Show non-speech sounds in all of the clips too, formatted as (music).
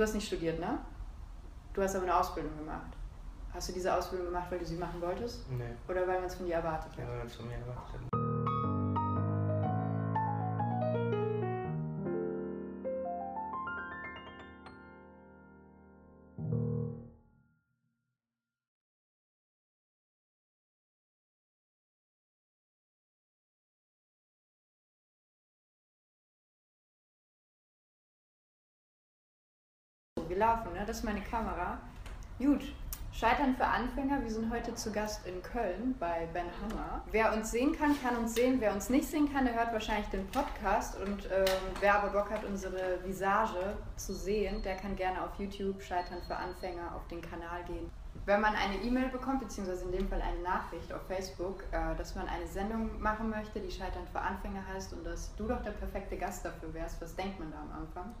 Du hast nicht studiert, ne? Du hast aber eine Ausbildung gemacht. Hast du diese Ausbildung gemacht, weil du sie machen wolltest? Nee. Oder weil man es von dir erwartet Ja, hat? weil man es von mir erwartet hat. Wir laufen, ne? Das ist meine Kamera. Gut. Scheitern für Anfänger. Wir sind heute zu Gast in Köln bei Ben Hammer. Wer uns sehen kann, kann uns sehen. Wer uns nicht sehen kann, der hört wahrscheinlich den Podcast. Und ähm, wer aber Bock hat, unsere Visage zu sehen, der kann gerne auf YouTube Scheitern für Anfänger auf den Kanal gehen. Wenn man eine E-Mail bekommt, beziehungsweise in dem Fall eine Nachricht auf Facebook, äh, dass man eine Sendung machen möchte, die Scheitern für Anfänger heißt und dass du doch der perfekte Gast dafür wärst, was denkt man da am Anfang?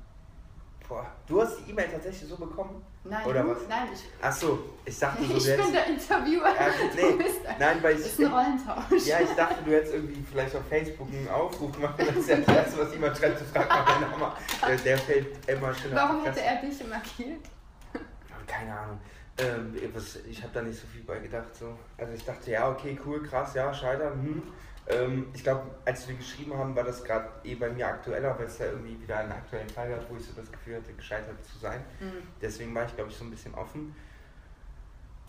Boah, du hast die E-Mail tatsächlich so bekommen? Nein, Oder du? was? Nein, ich, Ach so, ich dachte, du (laughs) ich wärst. bin der Interviewer. Ja, du nee, bist ein, nein, weil ich. ist ein Rollentausch. Ja, ich dachte, du hättest irgendwie vielleicht auf Facebook einen Aufruf gemacht. Das ist ja das Erste, was jemand schreibt, zu fragen, ob er nochmal. Der, der fällt immer schön Warum hätte er dich markiert? Keine Ahnung. Ähm, ich habe da nicht so viel bei gedacht. So. Also ich dachte, ja, okay, cool, krass, ja, scheitern. Hm. Ähm, ich glaube, als wir geschrieben haben, war das gerade eh bei mir aktueller, weil es da irgendwie wieder einen aktuellen Fall gab, wo ich so das Gefühl hatte, gescheitert zu sein. Mhm. Deswegen war ich, glaube ich, so ein bisschen offen.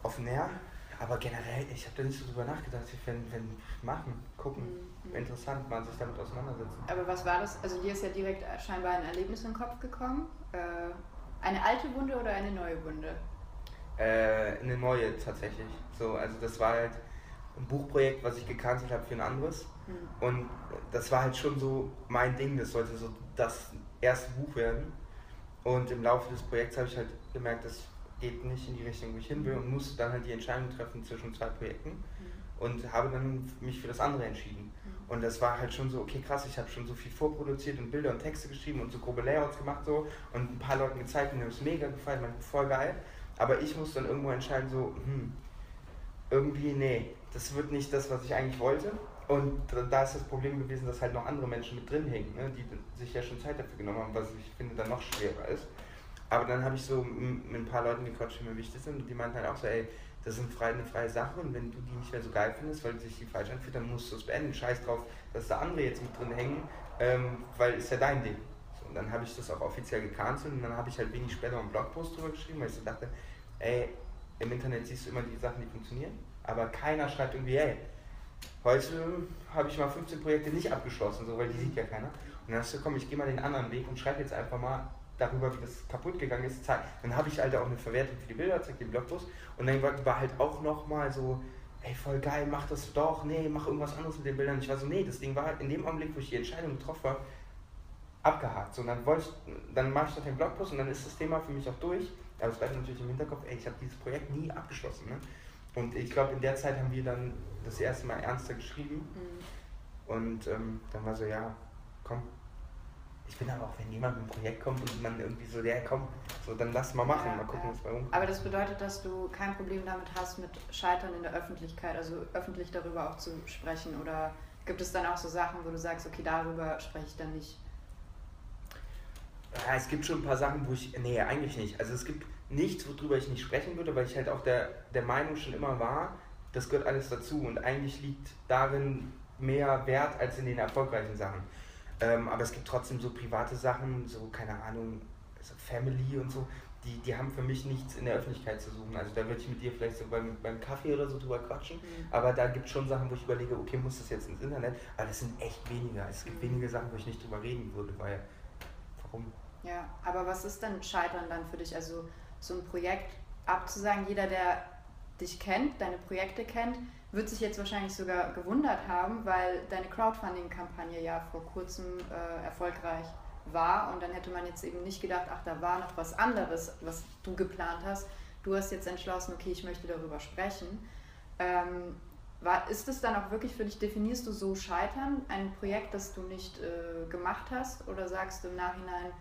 Offener. Aber generell, ich habe da nicht so drüber nachgedacht. Ich wenn, wenn machen, gucken. Mhm. Interessant, mal sich damit auseinandersetzen. Aber was war das? Also dir ist ja direkt scheinbar ein Erlebnis in den Kopf gekommen. Äh, eine alte Wunde oder eine neue Wunde? Äh, eine neue tatsächlich. So, also das war halt ein Buchprojekt, was ich gecancelt habe für ein anderes. Mhm. Und das war halt schon so mein Ding, das sollte so das erste Buch werden. Und im Laufe des Projekts habe ich halt gemerkt, das geht nicht in die Richtung, wo ich hin will und musste dann halt die Entscheidung treffen zwischen zwei Projekten Mhm. und habe dann mich für das andere entschieden. Und das war halt schon so, okay krass, ich habe schon so viel vorproduziert und Bilder und Texte geschrieben und so grobe Layouts gemacht so und ein paar Leuten gezeigt und mir es mega gefallen, man, voll geil. Aber ich muss dann irgendwo entscheiden, so, hm, irgendwie, nee, das wird nicht das, was ich eigentlich wollte. Und da- ist das Problem gewesen, dass halt noch andere Menschen mit drin hängen, ne, die sich ja schon Zeit dafür genommen haben, was ich finde dann noch schwerer ist. Aber dann habe ich so mit ein paar Leuten gequatscht, die mir wichtig sind und die meinten halt auch so, ey, das ist eine freie, eine freie Sache und wenn du die nicht mehr so geil findest, weil sich die falsch anfühlt, dann musst du es beenden. Scheiß drauf, dass da andere jetzt mit drin hängen, ähm, weil ist ja dein Ding. So, und dann habe ich das auch offiziell gecancelt und dann habe ich halt wenig später einen Blogpost drüber geschrieben, weil ich so dachte, ey, im Internet siehst du immer die Sachen, die funktionieren, aber keiner schreibt irgendwie, ey, heute habe ich mal 15 Projekte nicht abgeschlossen, so, weil die sieht ja keiner. Und dann hast du, komm, ich gehe mal den anderen Weg und schreibe jetzt einfach mal darüber, wie das kaputt gegangen ist. Zeig. Dann habe ich halt auch eine Verwertung für die Bilder, zeig den Blogpost. Und dann war, halt auch nochmal so, ey, voll geil, mach das doch, nee, mach irgendwas anderes mit den Bildern. Ich war so, nee, das Ding war halt in dem Augenblick, wo ich die Entscheidung getroffen habe, abgehakt. So, und dann ich, dann mache ich doch den Blogpost und dann ist das Thema für mich auch durch. Aber es bleibt natürlich im Hinterkopf, ey, ich habe dieses Projekt nie abgeschlossen. Ne? Und ich glaube, in der Zeit haben wir dann das erste Mal ernster geschrieben. Mhm. Und ähm, dann war so, ja, komm. Ich bin aber auch, wenn jemand mit einem Projekt kommt und man irgendwie so, ja, komm, so, dann lass mal machen, Ja, mal gucken, ja. was bei rumkommt. Aber das bedeutet, dass du kein Problem damit hast, mit Scheitern in der Öffentlichkeit, also öffentlich darüber auch zu sprechen? Oder gibt es dann auch so Sachen, wo du sagst, okay, darüber spreche ich dann nicht? Ja, es gibt schon ein paar Sachen, wo ich. Nee, eigentlich nicht. Also es gibt nichts, worüber ich nicht sprechen würde, weil ich halt auch der, der Meinung schon immer war, das gehört alles dazu und eigentlich liegt darin mehr Wert als in den erfolgreichen Sachen. Ähm, aber es gibt trotzdem so private Sachen, so keine Ahnung, so Family und so, die, die haben für mich nichts in der Öffentlichkeit zu suchen. Also da würde ich mit dir vielleicht so beim, beim Kaffee oder so drüber quatschen. Mhm. Aber da gibt es schon Sachen, wo ich überlege, okay, muss das jetzt ins Internet? Aber das sind echt weniger. Es gibt Mhm. wenige Sachen, wo ich nicht drüber reden würde, weil warum? Ja, aber was ist denn Scheitern dann für dich? Also so ein Projekt abzusagen, jeder, der dich kennt, deine Projekte kennt, wird sich jetzt wahrscheinlich sogar gewundert haben, weil deine Crowdfunding-Kampagne ja vor kurzem äh, erfolgreich war und dann hätte man jetzt eben nicht gedacht, ach, da war noch was anderes, was du geplant hast. Du hast jetzt entschlossen, okay, ich möchte darüber sprechen. Ähm, war, ist es dann auch wirklich für dich, definierst du so Scheitern, ein Projekt, das du nicht äh, gemacht hast oder sagst du im Nachhinein,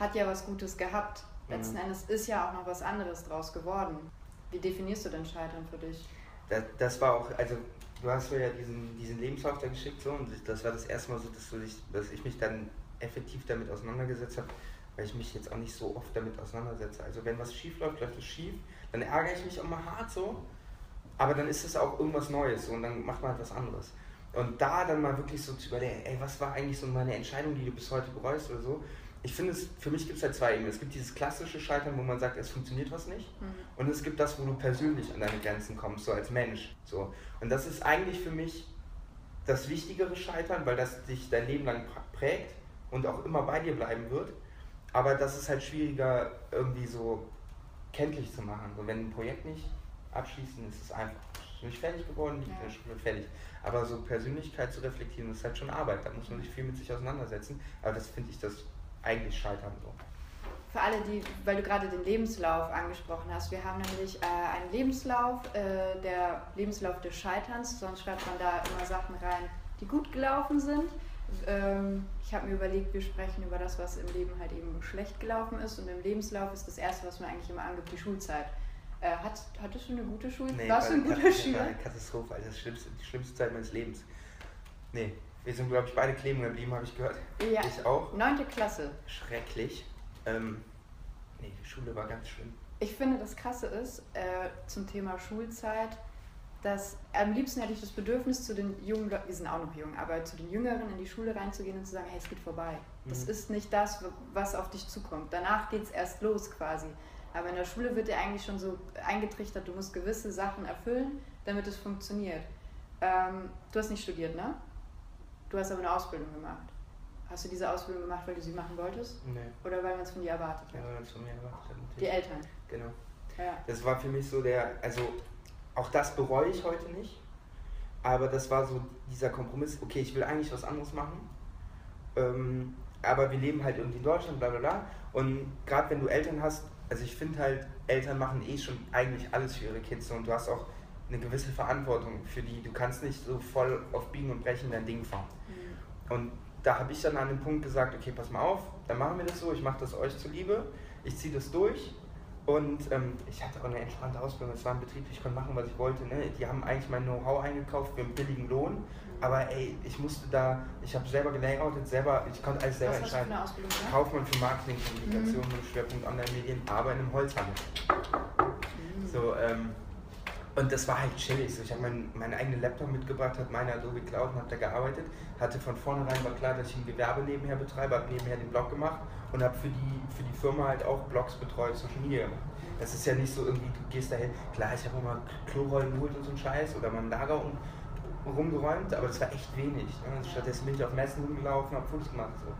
hat ja was Gutes gehabt. Letzten Mhm. Endes ist ja auch noch was anderes draus geworden. Wie definierst du denn Scheitern für dich? Das, das war auch, also du hast mir ja diesen, diesen Lebenslauf da geschickt so und das war das erste Mal so, dass, du dich, dass ich mich dann effektiv damit auseinandergesetzt habe, weil ich mich jetzt auch nicht so oft damit auseinandersetze. Also wenn was schief läuft, läuft es schief, dann ärgere ich mich auch mal hart so, aber dann ist es auch irgendwas Neues so, und dann macht man halt was anderes. Und da dann mal wirklich so zu überlegen, ey, was war eigentlich so meine Entscheidung, die du bis heute bereust oder so. Ich finde es, für mich gibt es halt zwei Ebenen. Es gibt dieses klassische Scheitern, wo man sagt, es funktioniert was nicht. Mhm. Und es gibt das, wo du persönlich an deine Grenzen kommst, so als Mensch. So. Und das ist eigentlich für mich das wichtigere Scheitern, weil das dich dein Leben lang prägt und auch immer bei dir bleiben wird. Aber das ist halt schwieriger irgendwie so kenntlich zu machen. So, wenn ein Projekt nicht abschließt, dann ist es einfach nicht fertig geworden, nicht ja. fertig. Aber so Persönlichkeit zu reflektieren, das ist halt schon Arbeit. Da muss man sich viel mit sich auseinandersetzen. Aber das finde ich das eigentlich Scheitern so. Für alle, die, weil du gerade den Lebenslauf angesprochen hast, wir haben nämlich äh, einen Lebenslauf, äh, der Lebenslauf des Scheiterns, sonst schreibt man da immer Sachen rein, die gut gelaufen sind. Ähm, ich habe mir überlegt, wir sprechen über das, was im Leben halt eben schlecht gelaufen ist. Und im Lebenslauf ist das Erste, was man eigentlich immer angibt, die Schulzeit. Äh, hat, hattest du eine gute Schulzeit? Nee, Warst du ein guter Schüler? Eine Katastrophe, also das schlimmste, die schlimmste Zeit meines Lebens. Nee, wir sind, glaube ich, beide kleben geblieben, habe ich gehört. Ja. Ich auch. Neunte Klasse. Schrecklich. Ähm, nee, die Schule war ganz schlimm. Ich finde, das Krasse ist, äh, zum Thema Schulzeit, dass am liebsten hätte ich das Bedürfnis zu den jungen Leuten, wir sind auch noch jung, aber zu den Jüngeren in die Schule reinzugehen und zu sagen, hey, es geht vorbei. Das mhm. ist nicht das, was auf dich zukommt. Danach geht es erst los quasi. Aber in der Schule wird dir eigentlich schon so eingetrichtert, du musst gewisse Sachen erfüllen, damit es funktioniert. Ähm, du hast nicht studiert, ne? Du hast aber eine Ausbildung gemacht. Hast du diese Ausbildung gemacht, weil du sie machen wolltest? Nee. Oder weil man es von dir erwartet hat? Ja, weil man es von mir erwartet hat. Die Eltern? Genau. Ja. Das war für mich so der, also auch das bereue ich heute nicht, aber das war so dieser Kompromiss, okay, ich will eigentlich was anderes machen, ähm, aber wir leben halt irgendwie in Deutschland, bla bla bla. Und gerade wenn du Eltern hast, also ich finde halt, Eltern machen eh schon eigentlich alles für ihre Kids und du hast auch eine gewisse Verantwortung für die. Du kannst nicht so voll auf Biegen und Brechen dein Ding fahren. Und da habe ich dann an dem Punkt gesagt, okay, pass mal auf, dann machen wir das so, ich mache das euch zuliebe, ich ziehe das durch und ähm, ich hatte auch eine entspannte Ausbildung, es war ein Betrieb, ich konnte machen, was ich wollte. Ne? Die haben eigentlich mein Know-how eingekauft für einen billigen Lohn, aber ey, ich musste da, ich habe selber gelayoutet, selber, ich konnte alles selber was entscheiden. Für eine Ausbildung, Kaufmann für Marketing, Kommunikation mhm. mit Schwerpunkt Online-Medien, aber in einem Holzhandel. Mhm. So, ähm, und das war halt chillig. Ich habe mein, meinen eigenen Laptop mitgebracht, habe meine Adobe Cloud und habe da gearbeitet. Hatte von vornherein war klar, dass ich ein Gewerbe nebenher betreibe, habe nebenher den Blog gemacht und habe für die, für die Firma halt auch Blogs betreut, Social Media gemacht. Das ist ja nicht so irgendwie, du gehst dahin, klar, ich habe immer Klorollen geholt und so ein Scheiß oder mal ein Lager um, rumgeräumt, aber das war echt wenig. Ne? Stattdessen bin ich auf Messen rumgelaufen, habe Fotos gemacht. So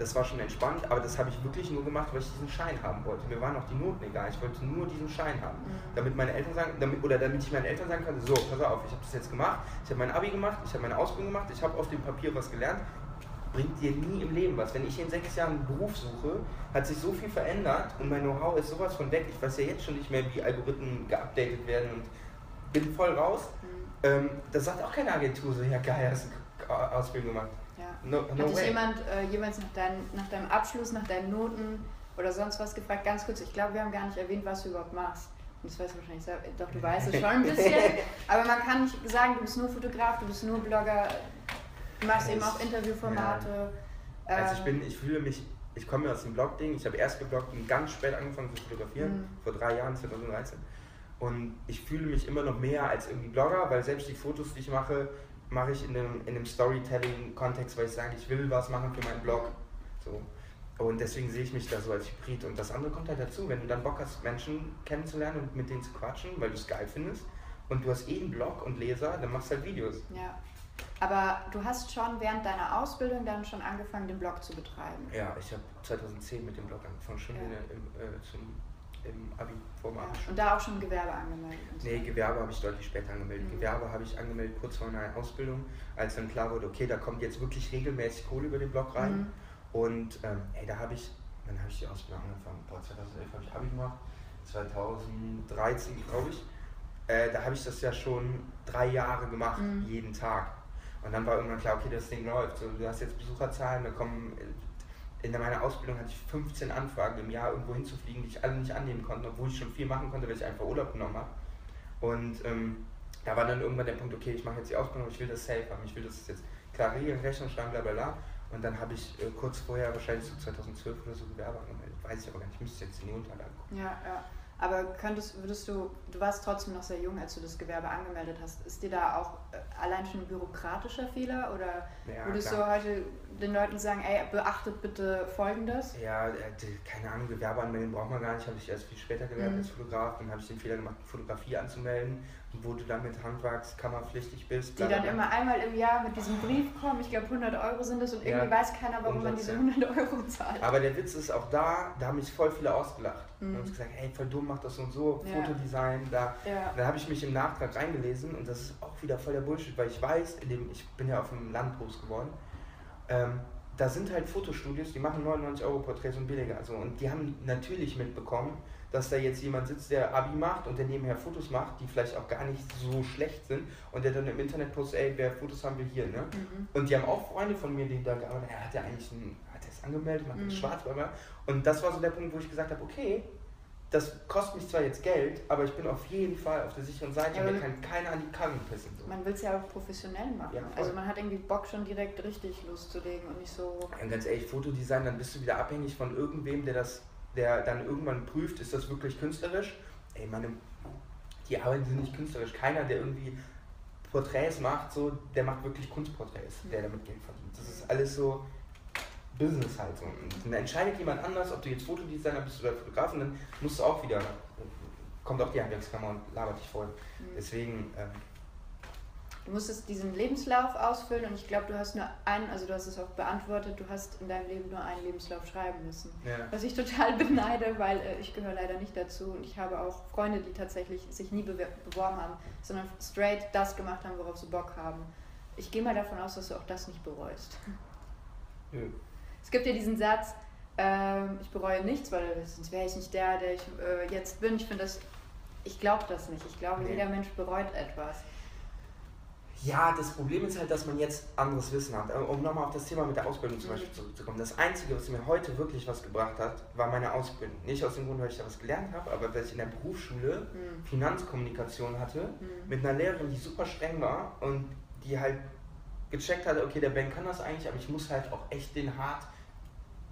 das war schon entspannt, aber das habe ich wirklich nur gemacht, weil ich diesen Schein haben wollte. Mir waren auch die Noten egal, ich wollte nur diesen Schein haben. Mhm. Damit meine Eltern sagen, damit, oder damit ich meinen Eltern sagen kann, so, pass auf, ich habe das jetzt gemacht, ich habe mein Abi gemacht, ich habe meine Ausbildung gemacht, ich habe auf dem Papier was gelernt, bringt dir nie im Leben was. Wenn ich in sechs Jahren einen Beruf suche, hat sich so viel verändert und mein Know-how ist sowas von weg. Ich weiß ja jetzt schon nicht mehr, wie Algorithmen geupdatet werden und bin voll raus. Mhm. Ähm, da sagt auch keine Agentur so, ja geil, hast du Ausbildung gemacht. No, no Hat dich jemand äh, jemals nach, dein, nach deinem Abschluss, nach deinen Noten oder sonst was gefragt? Ganz kurz, ich glaube, wir haben gar nicht erwähnt, was du überhaupt machst. Und das weißt du wahrscheinlich selber. Doch, du weißt es schon ein bisschen. (laughs) aber man kann nicht sagen, du bist nur Fotograf, du bist nur Blogger, du machst das eben auch Interviewformate. Ja. Also ich bin, ich fühle mich, ich komme aus dem Blog-Ding. Ich habe erst gebloggt und ganz spät angefangen zu fotografieren, mhm. vor drei Jahren, 2013. Und ich fühle mich immer noch mehr als irgendwie Blogger, weil selbst die Fotos, die ich mache, mache ich in einem, in einem Storytelling-Kontext, weil ich sage, ich will was machen für meinen Blog. So. Und deswegen sehe ich mich da so als Hybrid. Und das andere kommt halt dazu, wenn du dann Bock hast, Menschen kennenzulernen und mit denen zu quatschen, weil du es geil findest, und du hast eh einen Blog und Leser, dann machst du halt Videos. Ja. Aber du hast schon während deiner Ausbildung dann schon angefangen, den Blog zu betreiben. Ja, ich habe 2010 mit dem Blog angefangen, schon ja. im, äh, zum im Abi format. Ja. Und da auch schon Gewerbe angemeldet? Nee, so. Gewerbe habe ich deutlich später angemeldet. Mhm. Gewerbe habe ich angemeldet kurz vor meiner Ausbildung, als dann klar wurde, okay, da kommt jetzt wirklich regelmäßig Kohle über den Blog rein. Mhm. Und ähm, ey, da habe ich, wann habe ich die Ausbildung angefangen? Boah, 2011 habe ich Abi gemacht, 2013 glaube ich. Äh, da habe ich das ja schon drei Jahre gemacht, mhm. jeden Tag. Und dann war irgendwann klar, okay, das Ding läuft. So, du hast jetzt Besucherzahlen, da kommen in meiner Ausbildung hatte ich 15 Anfragen im Jahr, irgendwo hinzufliegen, die ich alle nicht annehmen konnte, obwohl ich schon viel machen konnte, weil ich einfach Urlaub genommen habe. Und ähm, da war dann irgendwann der Punkt, okay, ich mache jetzt die Ausbildung, ich will das safe haben, ich will das jetzt klar regeln, Rechnung schreiben, bla bla bla. Und dann habe ich äh, kurz vorher, wahrscheinlich so 2012 oder so, Gewerbe angemeldet. Weiß ich aber gar nicht, ich müsste jetzt in die Unterlagen gucken. Ja, ja. Aber könntest, würdest du, du warst trotzdem noch sehr jung, als du das Gewerbe angemeldet hast. Ist dir da auch äh, allein schon ein bürokratischer Fehler oder ja, würdest klar. du heute den Leuten sagen, ey, beachtet bitte Folgendes? Ja, äh, keine Ahnung, Gewerbe anmelden braucht man gar nicht, habe ich erst viel später gelernt mhm. als Fotograf. Dann habe ich den Fehler gemacht, Fotografie anzumelden, wo du dann mit Handwerkskammerpflichtig bist. Die dann immer einmal im Jahr mit diesem Brief kommen, ich glaube 100 Euro sind das und irgendwie ja, weiß keiner, warum man diese 100 Euro zahlt. Aber der Witz ist auch da, da haben mich voll viele ausgelacht. Mhm. Und uns gesagt, hey, voll dumm, mach das und so, ja. Fotodesign, da. Ja. Dann habe ich mich im Nachtrag reingelesen und das ist auch wieder voll der Bullshit, weil ich weiß, in dem, ich bin ja auf dem Land groß geworden, ähm, da sind halt Fotostudios, die machen 99 Euro Porträts und billiger. Also, und die haben natürlich mitbekommen, dass da jetzt jemand sitzt, der Abi macht und der nebenher Fotos macht, die vielleicht auch gar nicht so schlecht sind und der dann im Internet postet, ey, wer Fotos haben will hier, ne? Mhm. Und die haben auch Freunde von mir, die da gearbeitet haben, er hat ja eigentlich ein, hat er es angemeldet, macht mhm. schwarz, aber und das war so der Punkt, wo ich gesagt habe, okay, das kostet mich zwar jetzt Geld, aber ich bin auf jeden Fall auf der sicheren Seite. Ja, mir kann keiner an die Karren pissen. So. Man will es ja auch professionell machen. Ja, also man hat irgendwie Bock schon direkt richtig loszulegen und nicht so. Ja, ganz ehrlich, Fotodesign, dann bist du wieder abhängig von irgendwem, der das, der dann irgendwann prüft, ist das wirklich künstlerisch? Ey, meine, die arbeiten sind nicht künstlerisch. Keiner, der irgendwie Porträts macht, so, der macht wirklich Kunstporträts, mhm. der damit Geld verdient. Das ist alles so Business halt so. Und dann entscheidet jemand anders, ob du jetzt Fotodesigner bist oder Fotograf, und dann musst du auch wieder, kommt auch die Handwerkskammer und labert dich voll. Mhm. Deswegen. Ähm, du musstest diesen Lebenslauf ausfüllen und ich glaube, du hast nur einen, also du hast es auch beantwortet, du hast in deinem Leben nur einen Lebenslauf schreiben müssen. Ja. Was ich total (laughs) beneide, weil äh, ich gehöre leider nicht dazu und ich habe auch Freunde, die tatsächlich sich nie beworben haben, sondern straight das gemacht haben, worauf sie Bock haben. Ich gehe mal davon aus, dass du auch das nicht bereust. (laughs) Ja. Es gibt ja diesen Satz, äh, ich bereue nichts, weil sonst wäre ich nicht der, der ich äh, jetzt bin. Ich finde das, ich glaube das nicht. Ich glaube, nee. jeder Mensch bereut etwas. Ja, das Problem ist halt, dass man jetzt anderes Wissen hat. Äh, um nochmal auf das Thema mit der Ausbildung zum. Beispiel zurückzukommen. Das Einzige, was mir heute wirklich was gebracht hat, war meine Ausbildung. Nicht aus dem Grund, weil ich da was gelernt habe, aber weil ich in der Berufsschule mhm. Finanzkommunikation hatte, mhm. mit einer Lehrerin, die super streng war und die halt gecheckt hatte, okay, der Ben kann das eigentlich, aber ich muss halt auch echt den hart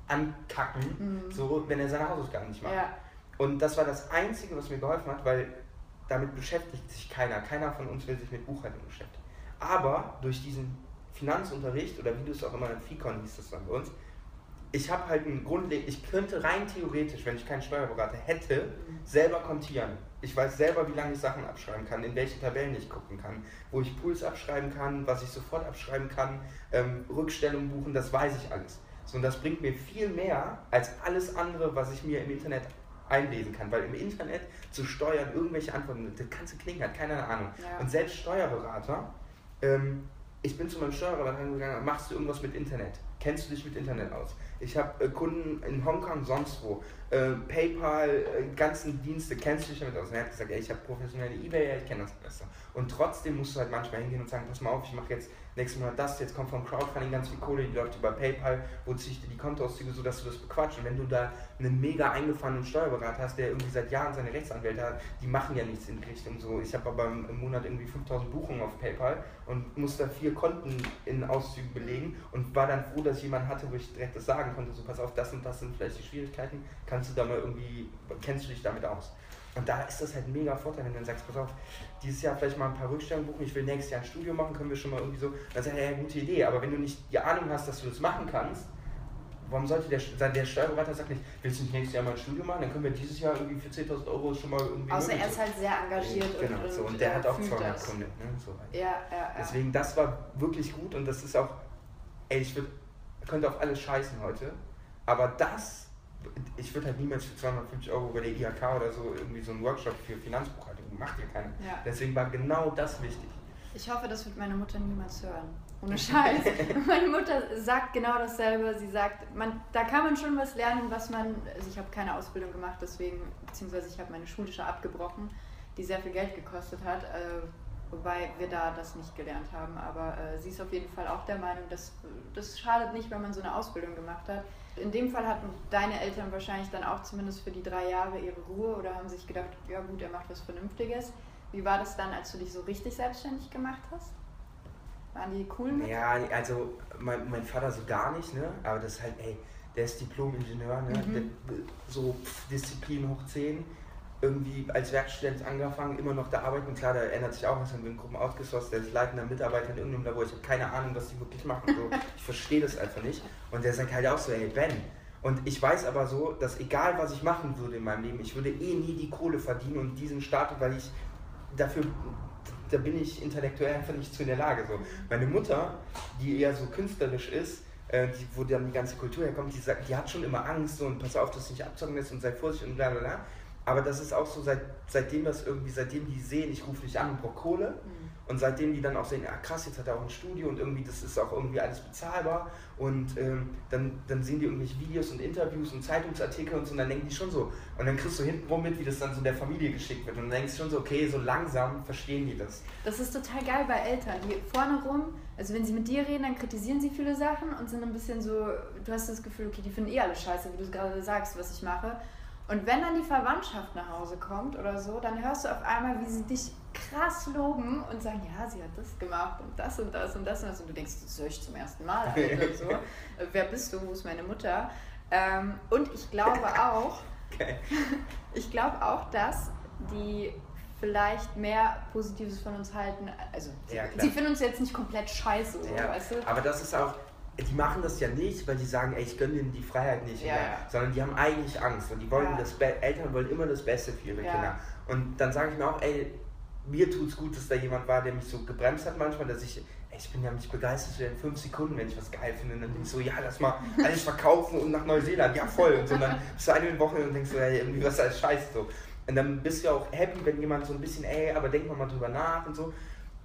ankacken, mhm. so wenn er seine Hausaufgaben nicht macht. Ja. Und das war das Einzige, was mir geholfen hat, weil damit beschäftigt sich keiner. Keiner von uns will sich mit Buchhaltung beschäftigen. Aber durch diesen Finanzunterricht oder wie du es auch immer, FICON hieß das dann bei uns, ich habe halt einen Grundleg ich könnte rein theoretisch, wenn ich keinen Steuerberater hätte, selber kontieren. Ich weiß selber, wie lange ich Sachen abschreiben kann, in welche Tabellen ich gucken kann, wo ich Pools abschreiben kann, was ich sofort abschreiben kann, ähm, Rückstellungen buchen, das weiß ich alles. So, und das bringt mir viel mehr als alles andere, was ich mir im Internet einlesen kann, weil im Internet zu steuern irgendwelche Antworten, das kannst du klingen, hat keine Ahnung. Ja. Und selbst Steuerberater, ähm, ich bin zu meinem Steuerberater gegangen, machst du irgendwas mit Internet? Kennst du dich mit Internet aus? Ich habe äh, Kunden in Hongkong, sonst wo. Äh, PayPal, äh, ganzen Dienste, kennst du dich damit aus? Und er hat gesagt, ey, ich habe professionelle Ebay, ich kenne das besser. Und trotzdem musst du halt manchmal hingehen und sagen, pass mal auf, ich mache jetzt nächsten Monat das, jetzt kommt vom Crowdfunding ganz viel Kohle, die läuft über PayPal, wo ziehe ich dir die Kontoauszüge, so dass du das bequatscht. Und wenn du da einen mega eingefahrenen Steuerberater hast, der irgendwie seit Jahren seine Rechtsanwälte hat, die machen ja nichts in die Richtung so. Ich habe aber im Monat irgendwie 5000 Buchungen auf PayPal und musste vier Konten in Auszügen belegen und war dann froh, dass ich jemanden hatte, wo ich direkt das sagen konnte, so pass auf, das und das sind vielleicht die Schwierigkeiten, kannst du da mal irgendwie, kennst du dich damit aus? Und da ist das halt mega Vorteil, wenn du dann sagst, pass auf, dieses Jahr vielleicht mal ein paar Rückstellungen buchen, ich will nächstes Jahr ein Studio machen, können wir schon mal irgendwie so. Dann sagst du, ja, gute Idee, aber wenn du nicht die Ahnung hast, dass du das machen kannst, warum sollte der, der Steuerberater sagt nicht, willst du nicht nächstes Jahr mal ein Studio machen, dann können wir dieses Jahr irgendwie für 10.000 Euro schon mal irgendwie. Außer er ist halt sehr engagiert ja, genau, und, so. und der hat auch 200 Kunden. Ne, so ja, ja, ja. Deswegen, das war wirklich gut und das ist auch, ey, ich würd, könnte auf alles scheißen heute, aber das ich würde halt niemals für 250 Euro bei der IHK oder so irgendwie so einen Workshop für Finanzbuchhaltung, macht ja keiner. Ja. Deswegen war genau das wichtig. Ich hoffe, das wird meine Mutter niemals hören. Ohne Scheiß. (laughs) meine Mutter sagt genau dasselbe. Sie sagt, man, da kann man schon was lernen, was man. Also ich habe keine Ausbildung gemacht, deswegen, beziehungsweise ich habe meine Schulische abgebrochen, die sehr viel Geld gekostet hat. Äh, wobei wir da das nicht gelernt haben. Aber äh, sie ist auf jeden Fall auch der Meinung, dass das schadet nicht, wenn man so eine Ausbildung gemacht hat in dem Fall hatten deine Eltern wahrscheinlich dann auch zumindest für die drei Jahre ihre Ruhe oder haben sich gedacht, ja gut, er macht was Vernünftiges. Wie war das dann, als du dich so richtig selbstständig gemacht hast? Waren die cool mit? Ja, also mein, mein Vater so gar nicht, ne? Aber das ist halt, ey, der ist Diplom-Ingenieur, ne? Mhm. Der, so Disziplin hoch 10. Irgendwie als Werkstudent angefangen, immer noch da arbeiten. Klar, da ändert sich auch was, dann werden Gruppen outgesourced, der ist leitender Mitarbeiter in irgendeinem Labor. Ich habe keine Ahnung, was die wirklich machen. So. Ich verstehe das einfach nicht. Und der sagt halt auch so, ey Ben. Und ich weiß aber so, dass egal was ich machen würde in meinem Leben, ich würde eh nie die Kohle verdienen und diesen Status, weil ich dafür, da bin ich intellektuell einfach nicht zu in der Lage. So. Meine Mutter, die eher so künstlerisch ist, äh, die, wo dann die ganze Kultur herkommt, die, sagt, die hat schon immer Angst so, und pass auf, dass du nicht abzocken lässt und sei vorsichtig und bla bla bla. Aber das ist auch so, seit, seitdem das irgendwie, seitdem die sehen, ich rufe dich an und brauche Kohle. Mhm. Und seitdem die dann auch sehen, ah krass, jetzt hat er auch ein Studio und irgendwie, das ist auch irgendwie alles bezahlbar. Und ähm, dann, dann sehen die irgendwelche Videos und Interviews und Zeitungsartikel und so und dann denken die schon so. Und dann kriegst du hintenrum mit, wie das dann so der Familie geschickt wird. Und dann denkst du schon so, okay, so langsam verstehen die das. Das ist total geil bei Eltern, die vorne rum, also wenn sie mit dir reden, dann kritisieren sie viele Sachen und sind ein bisschen so, du hast das Gefühl, okay, die finden eh alles scheiße, wie du gerade sagst, was ich mache. Und wenn dann die Verwandtschaft nach Hause kommt oder so, dann hörst du auf einmal, wie sie dich krass loben und sagen, ja, sie hat das gemacht und das und das und das und das. Und du denkst, das höre ich zum ersten Mal. (laughs) Alter, so. Äh, Wer bist du? Wo ist meine Mutter? Ähm, und ich glaube auch, Okay. (laughs) ich glaube auch, dass die vielleicht mehr Positives von uns halten. Also, sie, Ja, sie finden uns jetzt nicht komplett scheiße, so, Ja, weißt du? aber das ist auch, die machen das ja nicht, weil die sagen, ey, ich gönne denen die Freiheit nicht, Ja, mehr, ja. sondern die haben eigentlich Angst und die wollen Ja. das Be Eltern wollen immer das Beste für ihre. Kinder. Und dann sage ich mir auch, ey, mir tut's gut, dass da jemand war, der mich so gebremst hat manchmal, dass ich, ey, ich bin ja nicht begeistert für in fünf Sekunden, wenn ich was geil finde. Und dann bin ich so, ja, lass mal alles verkaufen und nach Neuseeland, ja voll. Und so, und dann bist du eine Woche und denkst so, ey, irgendwie was ist alles scheiße so. Und dann bist du ja auch happy, wenn jemand so ein bisschen, ey, aber denk mal mal drüber nach und so.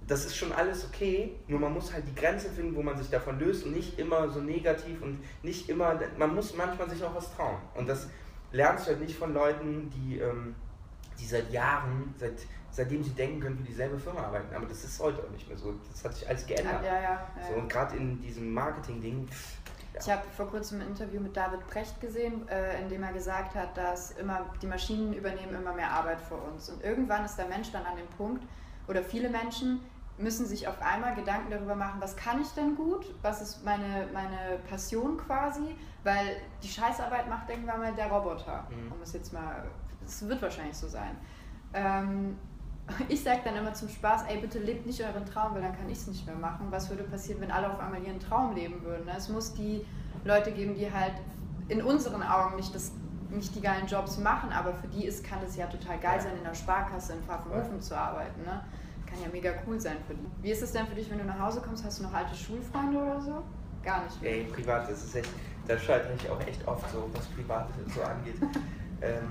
Das ist schon alles okay, nur man muss halt die Grenze finden, wo man sich davon löst und nicht immer so negativ und nicht immer, man muss manchmal sich auch was trauen. Und das lernst du halt nicht von Leuten, die, ähm, die seit Jahren, seit, seitdem sie denken können, für dieselbe Firma arbeiten. Aber das ist heute auch nicht mehr so. Das hat sich alles geändert. ja, ja. So, ja. und gerade in diesem Marketing-Ding, Ich habe vor kurzem ein Interview mit David Brecht gesehen, äh, in dem er gesagt hat, dass immer die Maschinen übernehmen immer mehr Arbeit für uns. Und irgendwann ist der Mensch dann an dem Punkt, oder viele Menschen müssen sich auf einmal Gedanken darüber machen, was kann ich denn gut, was ist meine, meine Passion quasi, weil die Scheißarbeit macht irgendwann mal der Roboter. Mhm. Um es jetzt mal, es wird wahrscheinlich so sein. Ähm, (laughs) ich sage dann immer zum Spaß, ey, bitte lebt nicht euren Traum, weil dann kann ich es nicht mehr machen. Was würde passieren, wenn alle auf einmal ihren Traum leben würden? ne? Es muss die Leute geben, die halt in unseren Augen nicht, das, nicht die geilen Jobs machen, aber für die ist, kann es ja total geil Ja. sein, in der Sparkasse in Pfaffenhofen zu arbeiten. Ne? Kann ja mega cool sein für die. Wie ist es denn für dich, wenn du nach Hause kommst? Hast du noch alte Schulfreunde oder so? Gar nicht. ey, privat, das ist echt, da scheitere ich auch echt oft so, was privat so angeht. (laughs) ähm,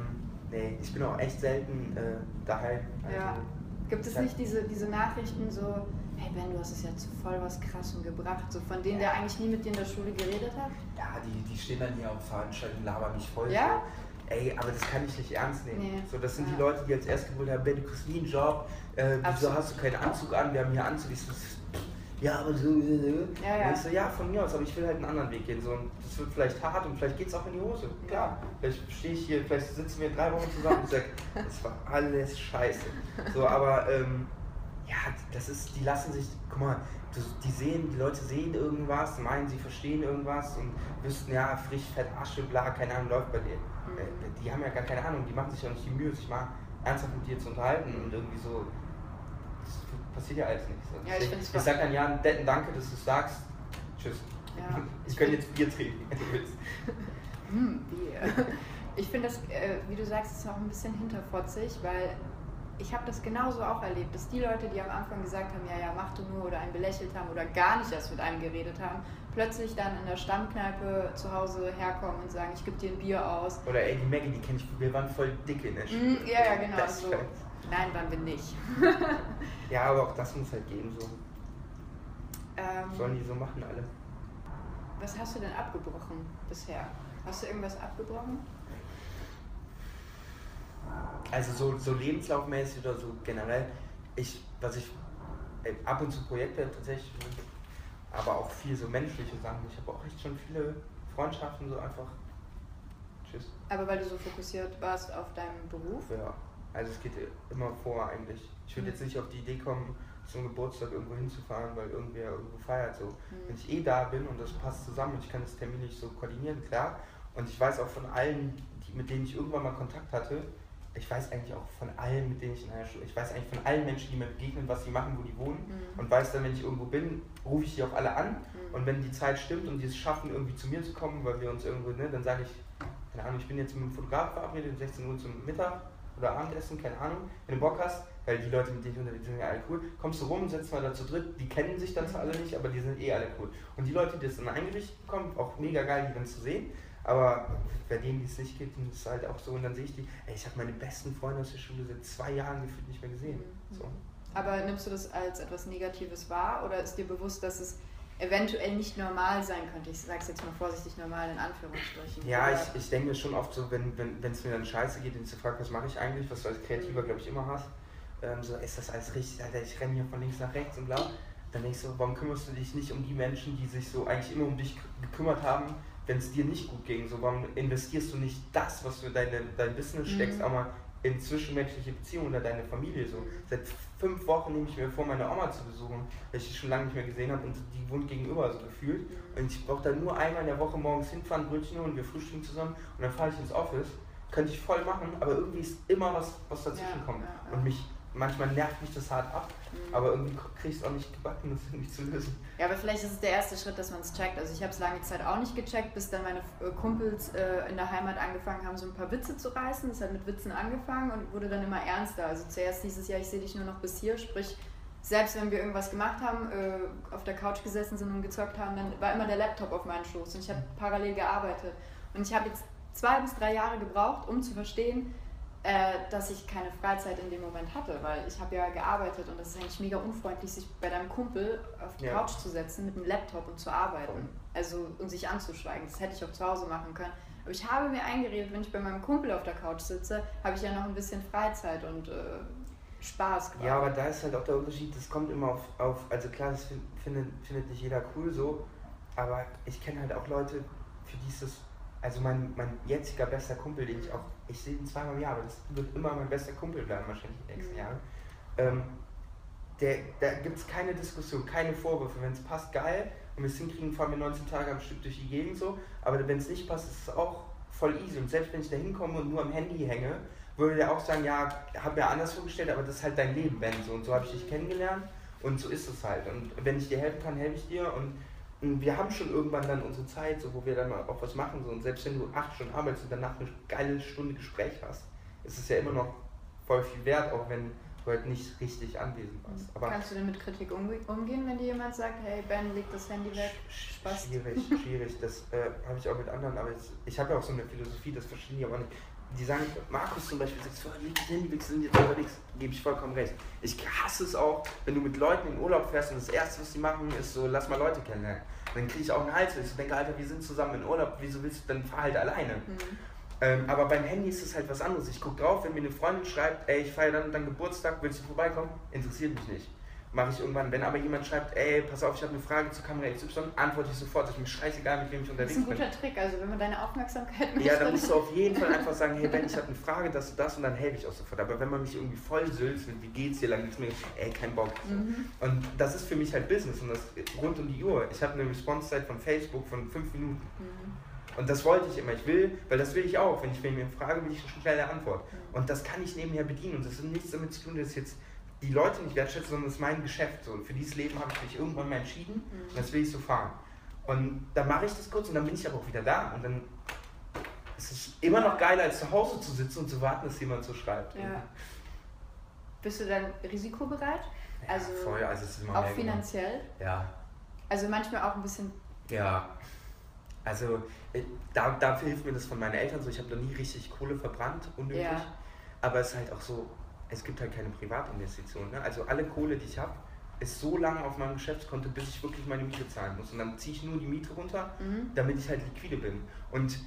nee, ich bin auch echt selten äh, daheim. Also, Ja. Gibt es nicht diese, diese Nachrichten so, hey Ben, du hast es ja zu voll was Krassem gebracht, so von denen, Ja. der eigentlich nie mit dir in der Schule geredet hat? Ja, die, die stehen dann hier auf Veranstaltungen, labern mich voll. Ja? So. Ey, aber das kann ich nicht ernst nehmen. Nee. So, das sind Ja. die Leute, die jetzt erst gewollt haben, Ben, du kriegst nie einen Job, äh, wieso hast du keinen Anzug an, wir haben hier Anzug. Ich so, ja, aber so, äh, Ja, ja. Und ich so, ja, von mir aus, aber ich will halt einen anderen Weg gehen. So, und das wird vielleicht hart und vielleicht geht es auch in die Hose. Klar. Vielleicht stehe ich hier, vielleicht sitzen wir drei Wochen zusammen und sag, (laughs) das war alles scheiße. So, aber ähm, ja, das ist, die lassen sich, guck mal, die sehen, die Leute sehen irgendwas, meinen, sie verstehen irgendwas und wüssten, ja, frisch, fett, Asche, bla, keine Ahnung, läuft bei denen. Äh, die haben ja gar keine Ahnung, die machen sich ja nicht die Mühe, sich mal ernsthaft mit dir zu unterhalten und irgendwie so, das passiert ja alles nicht. Ja, ich ich voll- sag dann ja, netten Danke, dass du es sagst. Tschüss. Ja. (laughs) Ich könnte jetzt Bier trinken, wenn du willst. (laughs) Hm, Bier. (laughs) Ich finde das, äh, wie du sagst, ist auch ein bisschen hinterfotzig, weil ich habe das genauso auch erlebt, dass die Leute, die am Anfang gesagt haben, ja, ja, mach du nur oder einen belächelt haben oder gar nicht erst mit einem geredet haben, plötzlich dann in der Stammkneipe zu Hause herkommen und sagen, ich gebe dir ein Bier aus. Oder ey, die Maggie, die kenne ich, wir waren voll dick in der Schule. Mm, ja, ja, (laughs) genau Das so. Nein, waren wir nicht. Ja, aber auch das muss halt geben, so. Ähm, Sollen die so machen, alle. was hast du denn abgebrochen bisher? Hast du irgendwas abgebrochen? Also so, so lebenslaufmäßig oder so generell, ich, was ich äh, ab und zu Projekte tatsächlich, aber auch viel so menschliche Sachen. Ich habe auch echt schon viele Freundschaften so einfach. Tschüss. Aber weil du so fokussiert warst auf deinem Beruf? Ja. Also es geht immer vor eigentlich. Ich würde Mhm. jetzt nicht auf die Idee kommen, zum Geburtstag irgendwo hinzufahren, weil irgendwer irgendwo feiert. So. Mhm. Wenn ich eh da bin und das passt zusammen und ich kann das terminlich so koordinieren, klar. Und ich weiß auch von allen, die, mit denen ich irgendwann mal Kontakt hatte, ich weiß eigentlich auch von allen, mit denen ich in einer Schule, ich weiß eigentlich von allen Menschen, die mir begegnen, was sie machen, wo die wohnen mhm. und weiß dann, wenn ich irgendwo bin, rufe ich die auch alle an mhm. und wenn die Zeit stimmt und die es schaffen, irgendwie zu mir zu kommen, weil wir uns irgendwo, ne, dann sage ich, keine Ahnung, ich bin jetzt mit einem Fotograf verabredet, um 16 Uhr zum Mittag oder Abendessen, keine Ahnung, wenn du Bock hast, weil die Leute, mit denen ich unterwegs bin, sind ja alle cool, kommst du rum, setzt mal da zu dritt, die kennen sich dann zwar alle nicht, aber die sind eh alle cool. Und die Leute, die das dann eingerichtet bekommen, auch mega geil, die dann zu sehen, aber bei denen, die es nicht gibt, ist es halt auch so. Und dann sehe ich die, ey, ich habe meine besten Freunde aus der Schule seit zwei Jahren gefühlt nicht mehr gesehen. Mhm. So. Aber nimmst du das als etwas Negatives wahr oder ist dir bewusst, dass es eventuell nicht normal sein könnte? Ich sage es jetzt mal vorsichtig normal in Anführungsstrichen. Ja, ich, ich denke schon oft so, wenn es wenn, mir dann scheiße geht und ich frage, was mache ich eigentlich, was du als Kreativer, glaube ich, immer hast, ähm, so, ist das alles richtig, Alter, ich renne hier von links nach rechts und bla. Dann denkst du, warum kümmerst du dich nicht um die Menschen, die sich so eigentlich immer um dich gekümmert haben, wenn es dir nicht gut ging? So, warum investierst du nicht das, was du in deine, dein Business steckst, mhm. mal in zwischenmenschliche Beziehungen oder deine Familie? So, seit fünf Wochen nehme ich mir vor, meine Oma zu besuchen, weil ich die schon lange nicht mehr gesehen habe und die wohnt gegenüber so gefühlt. Mhm. Und ich brauche da nur einmal in der Woche morgens hinfahren, Brötchen holen, wir frühstücken zusammen und dann fahre ich ins Office. Könnte ich voll machen, aber irgendwie ist immer was, was dazwischen kommt. Und mich manchmal nervt mich das hart ab, mhm. aber irgendwie ich es auch nicht gebacken, das irgendwie zu lösen. Ja, aber vielleicht ist es der erste Schritt, dass man es checkt. Also ich habe es lange Zeit auch nicht gecheckt, bis dann meine äh, Kumpels äh, in der Heimat angefangen haben, so ein paar Witze zu reißen. Das hat mit Witzen angefangen und wurde dann immer ernster. Also zuerst dieses Jahr, ich sehe dich nur noch bis hier, sprich selbst wenn wir irgendwas gemacht haben, äh, auf der Couch gesessen sind und gezockt haben, dann war immer der Laptop auf meinen Schoß und ich habe parallel gearbeitet. Und ich habe jetzt zwei bis drei Jahre gebraucht, um zu verstehen, äh, dass ich keine Freizeit in dem Moment hatte, weil ich habe ja gearbeitet und das ist eigentlich mega unfreundlich, sich bei deinem Kumpel auf die ja. Couch zu setzen mit dem Laptop und zu arbeiten. Also und sich anzuschweigen. Das hätte ich auch zu Hause machen können. Aber ich habe mir eingeredet, wenn ich bei meinem Kumpel auf der Couch sitze, habe ich ja noch ein bisschen Freizeit und äh, Spaß gemacht. Ja, aber da ist halt auch der Unterschied, das kommt immer auf, auf also klar, das findet, findet nicht jeder cool so, aber ich kenne halt auch Leute, für die ist das also mein, mein jetziger bester Kumpel, den ich auch, ich sehe ihn zweimal im Jahr, aber das wird immer mein bester Kumpel bleiben, wahrscheinlich die nächsten mhm. Jahre. Ähm, der, da gibt es keine Diskussion, keine Vorwürfe. Wenn es passt, geil. Und wir es hinkriegen, fahren wir 19 Tage am Stück durch die Gegend so. Aber wenn es nicht passt, ist es auch voll easy. Und selbst wenn ich da hinkomme und nur am Handy hänge, würde der auch sagen, ja, hab mir anders vorgestellt, aber das ist halt dein Leben, Ben. So. Und so habe ich dich kennengelernt und so ist es halt. Und wenn ich dir helfen kann, helfe ich dir. Und wir haben schon irgendwann dann unsere Zeit, so, wo wir dann mal auch was machen. So. Und selbst wenn du acht Stunden arbeitest und danach eine geile Stunde Gespräch hast, ist es ja immer noch voll viel wert, auch wenn du halt nicht richtig anwesend warst. Aber Kannst du denn mit Kritik umgehen, wenn dir jemand sagt, hey Ben, leg das Handy weg? Spaß. Schwierig, schwierig. Das äh, habe ich auch mit anderen, aber ich, ich habe ja auch so eine Philosophie, das verstehen die aber nicht die sagen, Markus zum Beispiel sagt, so, Handy, wir sind jetzt unterwegs, gebe ich vollkommen recht. Ich hasse es auch, wenn du mit Leuten in Urlaub fährst und das Erste, was die machen, ist so, lass mal Leute kennenlernen. Dann kriege ich auch einen Hals, weil ich denke, Alter, wir sind zusammen in Urlaub, wieso willst du, dann fahr halt alleine. Mhm. Ähm, aber beim Handy ist es halt was anderes. Ich gucke drauf, wenn mir eine Freundin schreibt, ey, ich feiere dann, dann Geburtstag, willst du vorbeikommen? Interessiert mich nicht mache ich irgendwann. Wenn aber jemand schreibt, ey, pass auf, ich habe eine Frage zur Kamera XY, antworte ich sofort. Ich mir scheißegal, mit wem ich unterwegs bin. Das ist ein guter bin. Trick, also wenn man deine Aufmerksamkeit möchte. Ja, dann musst du auf jeden Fall einfach sagen, hey Ben, ich habe eine Frage, das und das und dann helfe ich auch sofort. Aber wenn man mich irgendwie voll sülzt mit, wie geht's dir, lang geht's mir, ey, kein Bock. Mhm. Und das ist für mich halt Business und das rund um die Uhr. Ich habe eine Response-Zeit von Facebook von fünf Minuten. Mhm. Und das wollte ich immer. Ich will, weil das will ich auch. Wenn ich, wenn mir frage, will ich eine schnelle Antwort. Mhm. Und das kann ich nebenher bedienen. Und das hat nichts damit zu tun, dass ich jetzt die Leute nicht wertschätze, sondern es ist mein Geschäft. So. Für dieses Leben habe ich mich irgendwann mal entschieden mhm. und das will ich so fahren. Und dann mache ich das kurz und dann bin ich aber auch wieder da. Und dann ist es immer noch geiler, als zu Hause zu sitzen und zu warten, dass jemand so schreibt. Ja. Bist du dann risikobereit? Ja, also voll, also es ist immer auch finanziell? Ja. Also manchmal auch ein bisschen. Ja. Also äh, da, dafür hilft mir das von meinen Eltern so. Ich habe da nie richtig Kohle verbrannt, unnötig. Ja. Aber es ist halt auch so, es gibt halt keine Privatinvestitionen. Ne? Also alle Kohle, die ich habe, ist so lange auf meinem Geschäftskonto, bis ich wirklich meine Miete zahlen muss. Und dann ziehe ich nur die Miete runter, mhm. damit ich halt liquide bin. Und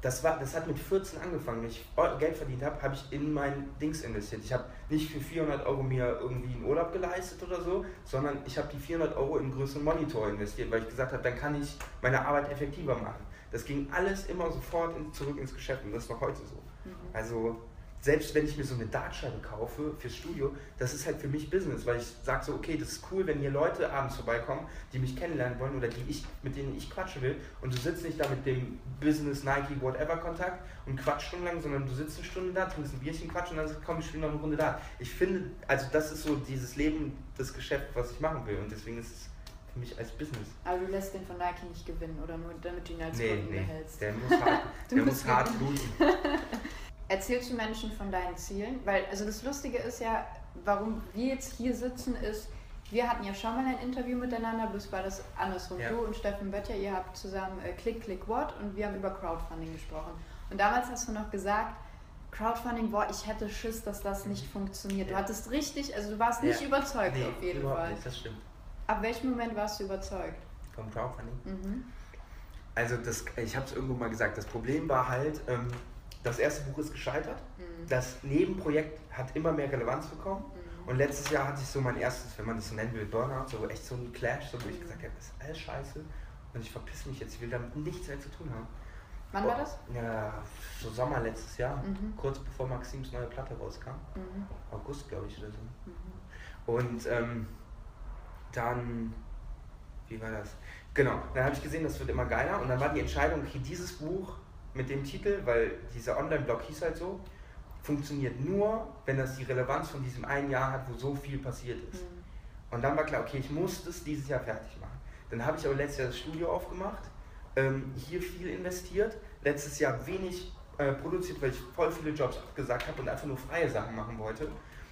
das, war, das hat mit 14 angefangen. Wenn ich Geld verdient habe, habe ich in mein Dings investiert. Ich habe nicht für 400 Euro mir irgendwie einen Urlaub geleistet oder so, sondern ich habe die 400 Euro in einen größeren Monitor investiert, weil ich gesagt habe, dann kann ich meine Arbeit effektiver machen. Das ging alles immer sofort in, zurück ins Geschäft und das ist noch heute so. Mhm. Also selbst wenn ich mir so eine Dartscheibe kaufe fürs Studio, das ist halt für mich Business, weil ich sage so, okay, das ist cool, wenn hier Leute abends vorbeikommen, die mich kennenlernen wollen oder die ich, mit denen ich quatschen will und du sitzt nicht da mit dem Business, Nike, whatever Kontakt und quatsch stundenlang, sondern du sitzt eine Stunde da, trinkst ein Bierchen, quatsch und dann komm ich spiele noch eine Runde da. Ich finde, also das ist so dieses Leben, das Geschäft, was ich machen will und deswegen ist es für mich als Business. Aber du lässt den von Nike nicht gewinnen oder nur damit du ihn als nee, Kunden nee. behältst. Der muss hart, (laughs) der muss hart bluten. (laughs) Erzählst du Menschen von deinen Zielen? Weil, also das Lustige ist ja, warum wir jetzt hier sitzen, ist, wir hatten ja schon mal ein Interview miteinander, bloß war das andersrum. Ja. Du und Steffen Böttcher, ihr habt zusammen äh, Click, Click, What und wir haben über Crowdfunding gesprochen. Und damals hast du noch gesagt, Crowdfunding, boah, ich hätte Schiss, dass das nicht funktioniert. Du Ja. hattest richtig, also du warst nicht Ja. überzeugt Nee, auf jeden Fall. nicht, das stimmt. Ab welchem Moment warst du überzeugt? Vom Crowdfunding. Mhm. Also das, ich habe es irgendwo mal gesagt, das Problem war halt, ähm, das erste Buch ist gescheitert. Mhm. Das Nebenprojekt hat immer mehr Relevanz bekommen. Mhm. Und letztes Jahr hatte ich so mein erstes, wenn man das so nennen will, Burnout, so echt so ein Clash, so wo ich Mhm. gesagt habe, das ist alles scheiße und ich verpiss mich jetzt, ich will damit nichts mehr zu tun haben. Wann war das? Ja, so Sommer letztes Jahr, Mhm. kurz bevor Maxims neue Platte rauskam. Mhm. August, glaube ich, oder so. Mhm. Und ähm, dann, wie war das? Genau, dann habe ich gesehen, das wird immer geiler. Und dann war die Entscheidung, okay, dieses Buch mit dem Titel, weil dieser Online-Blog hieß halt so, funktioniert nur, wenn das die Relevanz von diesem einen Jahr hat, wo so viel passiert ist. Mhm. Und dann war klar, okay, ich muss das dieses Jahr fertig machen. Dann habe ich aber letztes Jahr das Studio aufgemacht, ähm, hier viel investiert, letztes Jahr wenig äh, produziert, weil ich voll viele Jobs abgesagt habe und einfach nur freie Sachen machen wollte,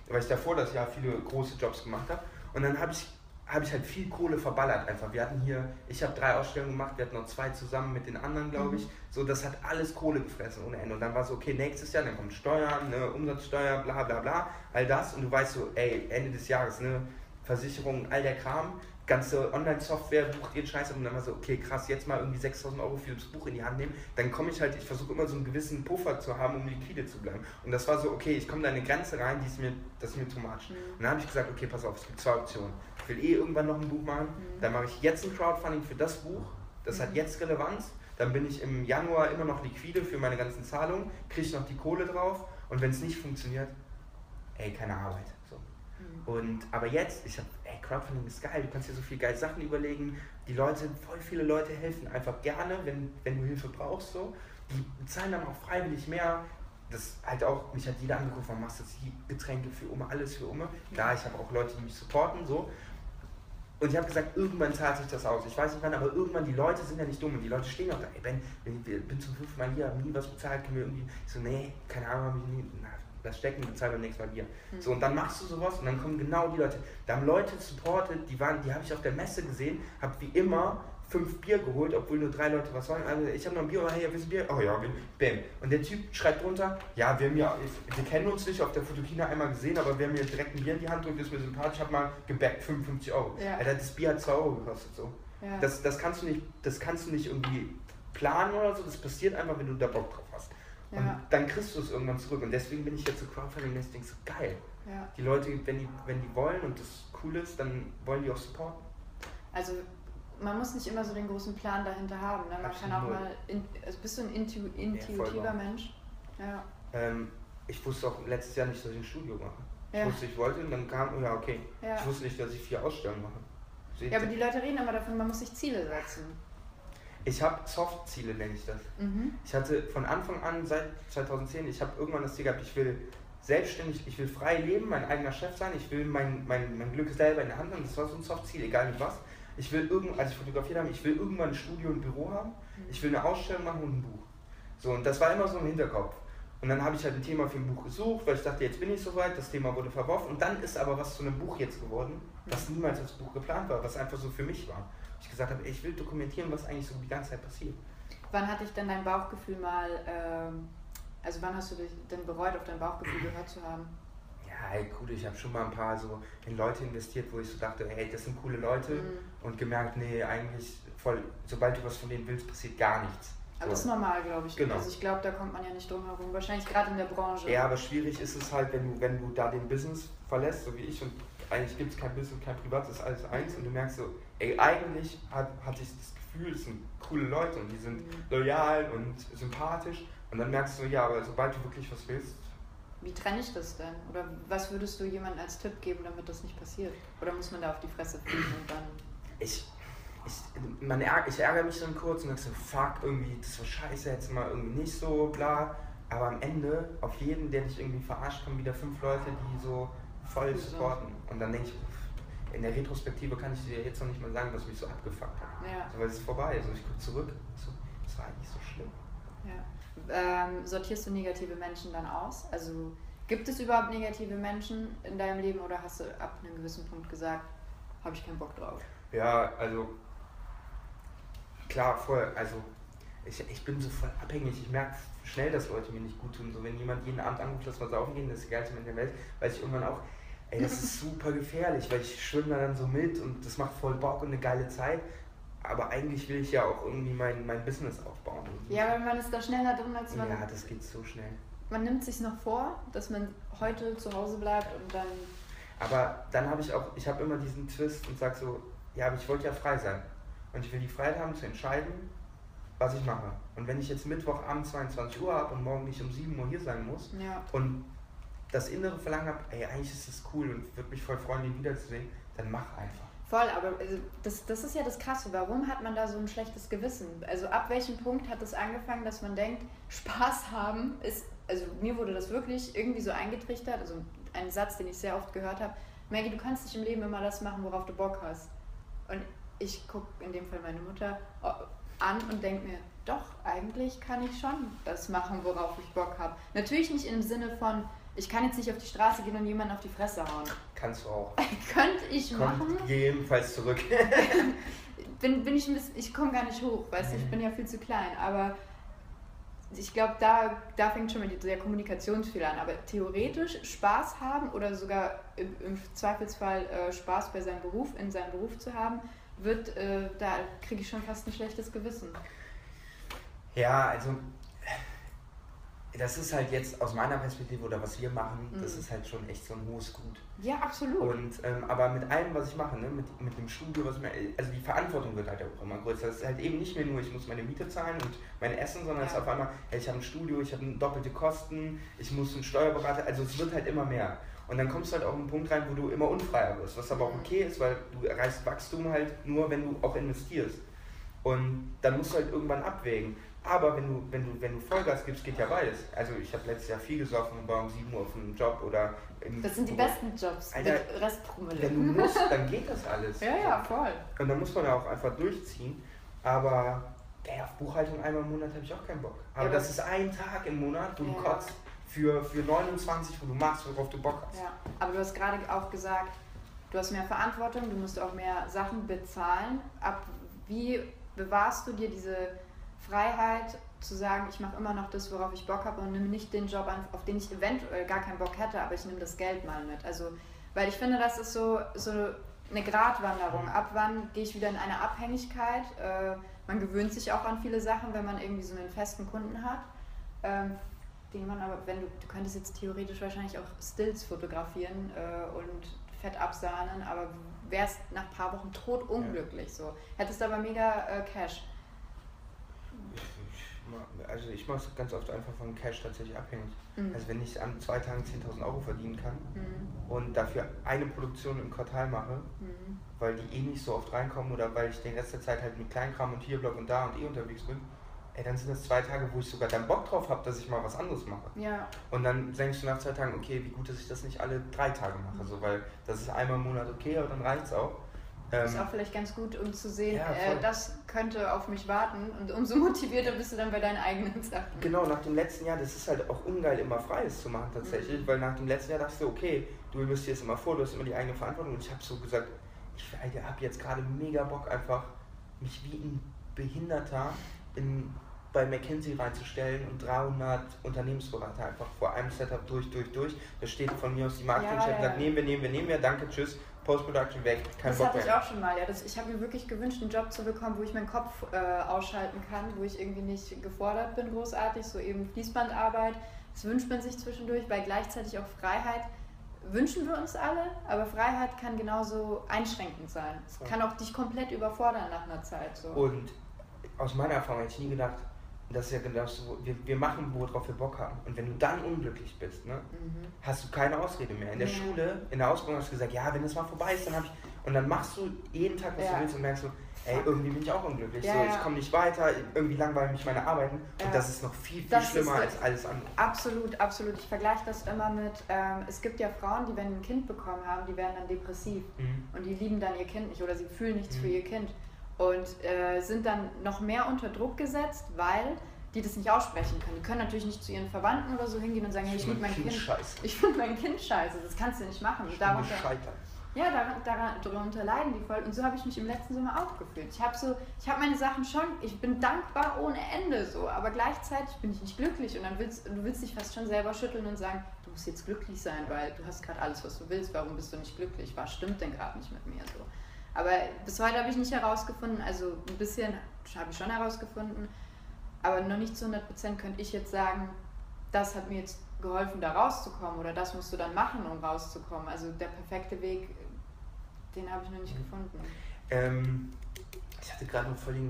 weil ich davor das Jahr viele große Jobs gemacht habe. Und dann habe ich, hab ich halt viel Kohle verballert einfach. Wir hatten hier, ich habe drei Ausstellungen gemacht, wir hatten noch zwei zusammen mit den anderen, glaube ich. So, das hat alles Kohle gefressen ohne Ende. Und dann war so, okay, nächstes Jahr, dann kommt Steuern, ne, Umsatzsteuer, bla bla bla, all das. Und du weißt so, ey, Ende des Jahres, ne, Versicherung, all der Kram, ganze Online-Software, bucht ihren Scheiß und dann war so, okay, krass, jetzt mal irgendwie 6000 Euro für das Buch in die Hand nehmen, dann komme ich halt, ich versuche immer so einen gewissen Puffer zu haben, um liquide zu bleiben. Und das war so, okay, ich komme da in eine Grenze rein, die ist mir, das ist mir too much. Mhm. Und dann habe ich gesagt, okay, pass auf, es gibt zwei Optionen. Ich will eh irgendwann noch ein Buch machen, Mhm. dann mache ich jetzt ein Crowdfunding für das Buch, das hat Mhm. jetzt Relevanz, dann bin ich im Januar immer noch liquide für meine ganzen Zahlungen, kriege ich noch die Kohle drauf und wenn es nicht funktioniert, ey, keine Arbeit. So. Mhm. Und aber jetzt, ich habe, ey, Crowdfunding ist geil, du kannst dir so viel geile Sachen überlegen. Die Leute, voll viele Leute helfen einfach gerne, wenn, wenn du Hilfe brauchst. So. Die zahlen dann auch freiwillig mehr. Das halt auch, mich hat jeder angerufen, machst du jetzt die Getränke für Umme, alles für Umme. Klar, ich habe auch Leute, die mich supporten, so. Und ich habe gesagt, irgendwann zahlt sich das aus. Ich weiß nicht wann, aber irgendwann, die Leute sind ja nicht dumm und die Leute stehen auch da. Ey, Ben, ich bin zum fünften Mal hier, hab nie was bezahlt, können wir irgendwie. Ich so, nee, keine Ahnung, hab ich nie. Na, lass stecken, bezahl beim nächsten Mal Bier. So, und dann machst du sowas und dann kommen genau die Leute. Da haben Leute supportet, die waren, die habe ich auf der Messe gesehen, habe wie immer fünf Bier geholt, obwohl nur drei Leute was wollen. Also ich habe noch ein Bier, oh, hey, willst du Bier? Oh ja, bam. Und der Typ schreibt drunter, ja, wir haben ja, wir kennen uns nicht, auf der Fotokina einmal gesehen, aber wir haben mir direkt ein Bier in die Hand gedrückt, ist mir sympathisch, hab mal gebackt, 55 Euro. Ja. Alter, das Bier hat 2 Euro gekostet, so. Ja. Das, das, kannst du nicht, das kannst du nicht irgendwie planen oder so, das passiert einfach, wenn du da Bock drauf hast. Und Ja. dann kriegst du es irgendwann zurück. Und deswegen bin ich jetzt so Crowdfunding, dass ich denke so, geil. ja. Die Leute, wenn die, wenn die wollen und das cool ist, dann wollen die auch supporten. Also man muss nicht immer so den großen Plan dahinter haben. Ne? Man kann auch Absolut. mal, in, also bist du ein intu, intuitiver wahr. Mensch? Ja. Ähm, ich wusste auch letztes Jahr nicht, dass ich ein Studio mache. Ich Ja. wusste, ich wollte und dann kam, ja, okay. Ja. Ich wusste nicht, dass ich vier Ausstellungen mache. Seht ja, aber die Leute reden immer davon, man muss sich Ziele setzen. ich habe Soft-Ziele, nenne ich das. Mhm. Ich hatte von Anfang an, seit 2010, ich habe irgendwann das Ziel gehabt, ich will selbstständig, ich will frei leben, mein eigener Chef sein, ich will mein, mein, mein Glück selber in der Hand haben, das war so ein Soft-Ziel, egal mit was. Ich will irgend, als ich fotografiert habe, ich will irgendwann ein Studio und ein Büro haben, ich will eine Ausstellung machen und ein Buch. So, und das war immer so im Hinterkopf. Und dann habe ich halt ein Thema für ein Buch gesucht, weil ich dachte, jetzt bin ich soweit, das Thema wurde verworfen. Und dann ist aber was zu einem Buch jetzt geworden, was niemals als Buch geplant war, was einfach so für mich war. Ich gesagt habe, ey, ich will dokumentieren, was eigentlich so die ganze Zeit passiert. Wann hat dich denn dein Bauchgefühl mal, ähm, also wann hast du dich denn bereut, auf dein Bauchgefühl gehört zu haben? Ja, ey, cool, ich habe schon mal ein paar so in Leute investiert, wo ich so dachte, ey, das sind coole Leute Mhm. und gemerkt, nee, eigentlich voll, sobald du was von denen willst, passiert gar nichts. Aber das ist normal, glaube ich. Genau. Also ich glaube, da kommt man ja nicht drum herum. Wahrscheinlich gerade in der Branche. Ja, aber schwierig ist es halt, wenn du, wenn du da den Business verlässt, so wie ich, und eigentlich gibt es kein Business, kein Privat, das ist alles eins, und du merkst so, ey, eigentlich hat, hatte ich das Gefühl, es sind coole Leute und die sind Mhm. loyal und sympathisch, und dann merkst du, ja, aber sobald du wirklich was willst, wie trenne ich das denn? Oder was würdest du jemandem als Tipp geben, damit das nicht passiert? Oder muss man da auf die Fresse fliegen und dann. Ich, ich, man ärg ich ärgere mich dann kurz und dann so, fuck, irgendwie, das war scheiße, jetzt mal irgendwie nicht so, bla. Aber am Ende, auf jeden, der dich irgendwie verarscht, kommen wieder fünf Leute, die so voll supporten. Und dann denke ich, in der Retrospektive kann ich dir jetzt noch nicht mal sagen, was mich so abgefuckt hat. Ja. Also, weil es ist vorbei. Also ich gucke zurück, so, das war eigentlich so schlimm. Ähm, sortierst du negative Menschen dann aus? Also gibt es überhaupt negative Menschen in deinem Leben oder hast du ab einem gewissen Punkt gesagt, habe ich keinen Bock drauf? Ja, also klar, voll. Also ich, ich bin so voll abhängig. Ich merke schnell, dass Leute mir nicht gut tun. So wenn jemand jeden Abend anruft, dass wir saufen gehen, das ist der geilste Mensch der Welt, weiß ich irgendwann auch, ey, das ist (laughs) super gefährlich, weil ich schwimme da dann so mit und das macht voll Bock und eine geile Zeit. Aber eigentlich will ich ja auch irgendwie mein, mein Business aufbauen. Ja, weil man ist da schneller drin als man. Ja, das geht so schnell. Man nimmt sich noch vor, dass man heute zu Hause bleibt und dann. Aber dann habe ich auch, ich habe immer diesen Twist und sage so, ja, aber ich wollte ja frei sein. Und ich will die Freiheit haben zu entscheiden, was ich mache. Und wenn ich jetzt Mittwochabend 22 Uhr habe und morgen nicht um 7 Uhr hier sein muss ja. und das innere Verlangen habe, ey, eigentlich ist das cool und würde mich voll freuen, ihn wiederzusehen, dann mach einfach. Voll, aber also das, das ist ja das Krasse. Warum hat man da so ein schlechtes Gewissen? Also ab welchem Punkt hat es das angefangen, dass man denkt, Spaß haben ist, also mir wurde das wirklich irgendwie so eingetrichtert, also ein Satz, den ich sehr oft gehört habe, Maggie, du kannst nicht im Leben immer das machen, worauf du Bock hast. Und ich gucke in dem Fall meine Mutter an und denke mir, doch, eigentlich kann ich schon das machen, worauf ich Bock habe. Natürlich nicht im Sinne von, ich kann jetzt nicht auf die Straße gehen und jemanden auf die Fresse hauen. Kannst du auch. (laughs) Könnte ich Kommt machen. Jedenfalls zurück. (laughs) (laughs) bin, bin ich ein bisschen, ich komme gar nicht hoch, weißt du, ich bin ja viel zu klein. Aber ich glaube, da, da fängt schon mal der Kommunikationsfehler an. Aber theoretisch Spaß haben oder sogar im, im Zweifelsfall äh, Spaß bei seinem Beruf, in seinem Beruf zu haben, wird, äh, da kriege ich schon fast ein schlechtes Gewissen. Ja, also das ist halt jetzt aus meiner Perspektive oder was wir machen, mhm. das ist halt schon echt so ein hohes Gut. Ja, absolut. Und ähm, aber mit allem, was ich mache, ne, mit, mit dem Studio, was mir, also die Verantwortung wird halt auch immer größer. Es ist halt eben nicht mehr nur, ich muss meine Miete zahlen und mein Essen, sondern ja. es ist auf einmal, hey, ich habe ein Studio, ich habe doppelte Kosten, ich muss einen Steuerberater, also es wird halt immer mehr. Und dann kommst du halt auch einen Punkt rein, wo du immer unfreier wirst, was aber auch mhm. okay ist, weil du erreichst Wachstum halt nur, wenn du auch investierst. Und dann musst du halt irgendwann abwägen. Aber wenn du, wenn du, wenn du Vollgas gibst, geht ja beides. Also ich habe letztes Jahr viel gesoffen und war um 7 Uhr auf einem Job oder Das sind die besten Jobs Alter, mit Restpromille. Wenn du musst, dann geht das alles. (laughs) ja, ja, voll. Und dann muss man ja auch einfach durchziehen. Aber ey, auf Buchhaltung einmal im Monat habe ich auch keinen Bock. Aber ja, das ist ein Tag im Monat, wo ja. du kotzt für, für 29, wo du machst, worauf du Bock hast. Ja, aber du hast gerade auch gesagt, du hast mehr Verantwortung, du musst auch mehr Sachen bezahlen. Ab wie bewahrst du dir diese Freiheit zu sagen, ich mache immer noch das, worauf ich Bock habe und nehme nicht den Job an, auf den ich eventuell gar keinen Bock hätte, aber ich nehme das Geld mal mit. Also, weil ich finde, das ist so, so eine Gratwanderung. Ab wann gehe ich wieder in eine Abhängigkeit? Äh, man gewöhnt sich auch an viele Sachen, wenn man irgendwie so einen festen Kunden hat. Ähm, den man aber, wenn du, du könntest jetzt theoretisch wahrscheinlich auch Stills fotografieren äh, und fett absahnen, aber wärst nach ein paar Wochen tot unglücklich so. Hättest aber mega äh, Cash also ich mache es ganz oft einfach von Cash tatsächlich abhängig. Mhm. Also wenn ich an zwei Tagen 10.000 Euro verdienen kann mhm. und dafür eine Produktion im Quartal mache, mhm. weil die eh nicht so oft reinkommen oder weil ich den Rest der Zeit halt mit Kleinkram und hier Blog und da und eh unterwegs bin, ey, dann sind das zwei Tage, wo ich sogar dann Bock drauf habe, dass ich mal was anderes mache. Ja. Und dann denkst du nach zwei Tagen, okay, wie gut, dass ich das nicht alle drei Tage mache, mhm. so, weil das ist einmal im Monat okay, aber dann reicht es auch. Ähm, ist auch vielleicht ganz gut, um zu sehen, ja, äh, das könnte auf mich warten und umso motivierter bist du dann bei deinen eigenen (laughs) Sachen. Genau, nach dem letzten Jahr, das ist halt auch ungeil, immer Freies zu machen tatsächlich, mhm. weil nach dem letzten Jahr dachte du, okay, du investierst immer vor, du hast immer die eigene Verantwortung und ich habe so gesagt, ich habe jetzt gerade mega Bock einfach, mich wie ein Behinderter in, bei McKinsey reinzustellen und 300 Unternehmensberater einfach vor einem Setup durch, durch, durch. Da steht von mir aus die Marketingchef ja, ja, ja. nehmen wir, nehmen wir, nehmen wir, danke, tschüss Post-Production weg, kein das Bock hatte mehr. ich auch schon mal, ja. Das, ich habe mir wirklich gewünscht, einen Job zu bekommen, wo ich meinen Kopf äh, ausschalten kann, wo ich irgendwie nicht gefordert bin, großartig, so eben Fließbandarbeit. Das wünscht man sich zwischendurch, weil gleichzeitig auch Freiheit wünschen wir uns alle, aber Freiheit kann genauso einschränkend sein. Es kann auch dich komplett überfordern nach einer Zeit. So. Und aus meiner Erfahrung hätte ich nie gedacht, das ist ja genau so, wir, wir machen, worauf wir Bock haben. Und wenn du dann unglücklich bist, ne, Mhm. hast du keine Ausrede mehr. In der Ja. Schule, in der Ausbildung hast du gesagt, ja, wenn das mal vorbei ist, dann habe ich. Und dann machst du jeden Tag, was Ja. du willst und merkst so, ey, irgendwie bin ich auch unglücklich. Ja, so, ich komme nicht weiter, irgendwie langweilen mich meine Arbeiten. Und das ist noch viel, viel Das schlimmer als alles andere. Absolut, absolut. Ich vergleiche das immer mit, ähm, es gibt ja Frauen, die, wenn ein Kind bekommen haben, die werden dann depressiv Mhm. und die lieben dann ihr Kind nicht oder sie fühlen nichts Mhm. für ihr Kind und äh, sind dann noch mehr unter Druck gesetzt, weil die das nicht aussprechen können. Die können natürlich nicht zu ihren Verwandten oder so hingehen und sagen, hey, ich liebe mein Kind. scheiße. (laughs) Ich finde mein Kind scheiße, das kannst du nicht machen. Ich darunter, gescheitert. ja, daran, darunter leiden die voll. Und so habe ich mich im letzten Sommer auch gefühlt. Ich habe so, ich habe meine Sachen schon, ich bin dankbar ohne Ende so, aber gleichzeitig bin ich nicht glücklich und dann willst du willst dich fast schon selber schütteln und sagen, du musst jetzt glücklich sein, weil du hast gerade alles, was du willst. Warum bist du nicht glücklich? Was stimmt denn gerade nicht mit mir so? Aber bis heute habe ich nicht herausgefunden, also ein bisschen habe ich schon herausgefunden, aber noch nicht zu 100% könnte ich jetzt sagen, das hat mir jetzt geholfen, da rauszukommen oder das musst du dann machen, um rauszukommen. Also der perfekte Weg, den habe ich noch nicht gefunden. Ähm, ich hatte gerade einen völlig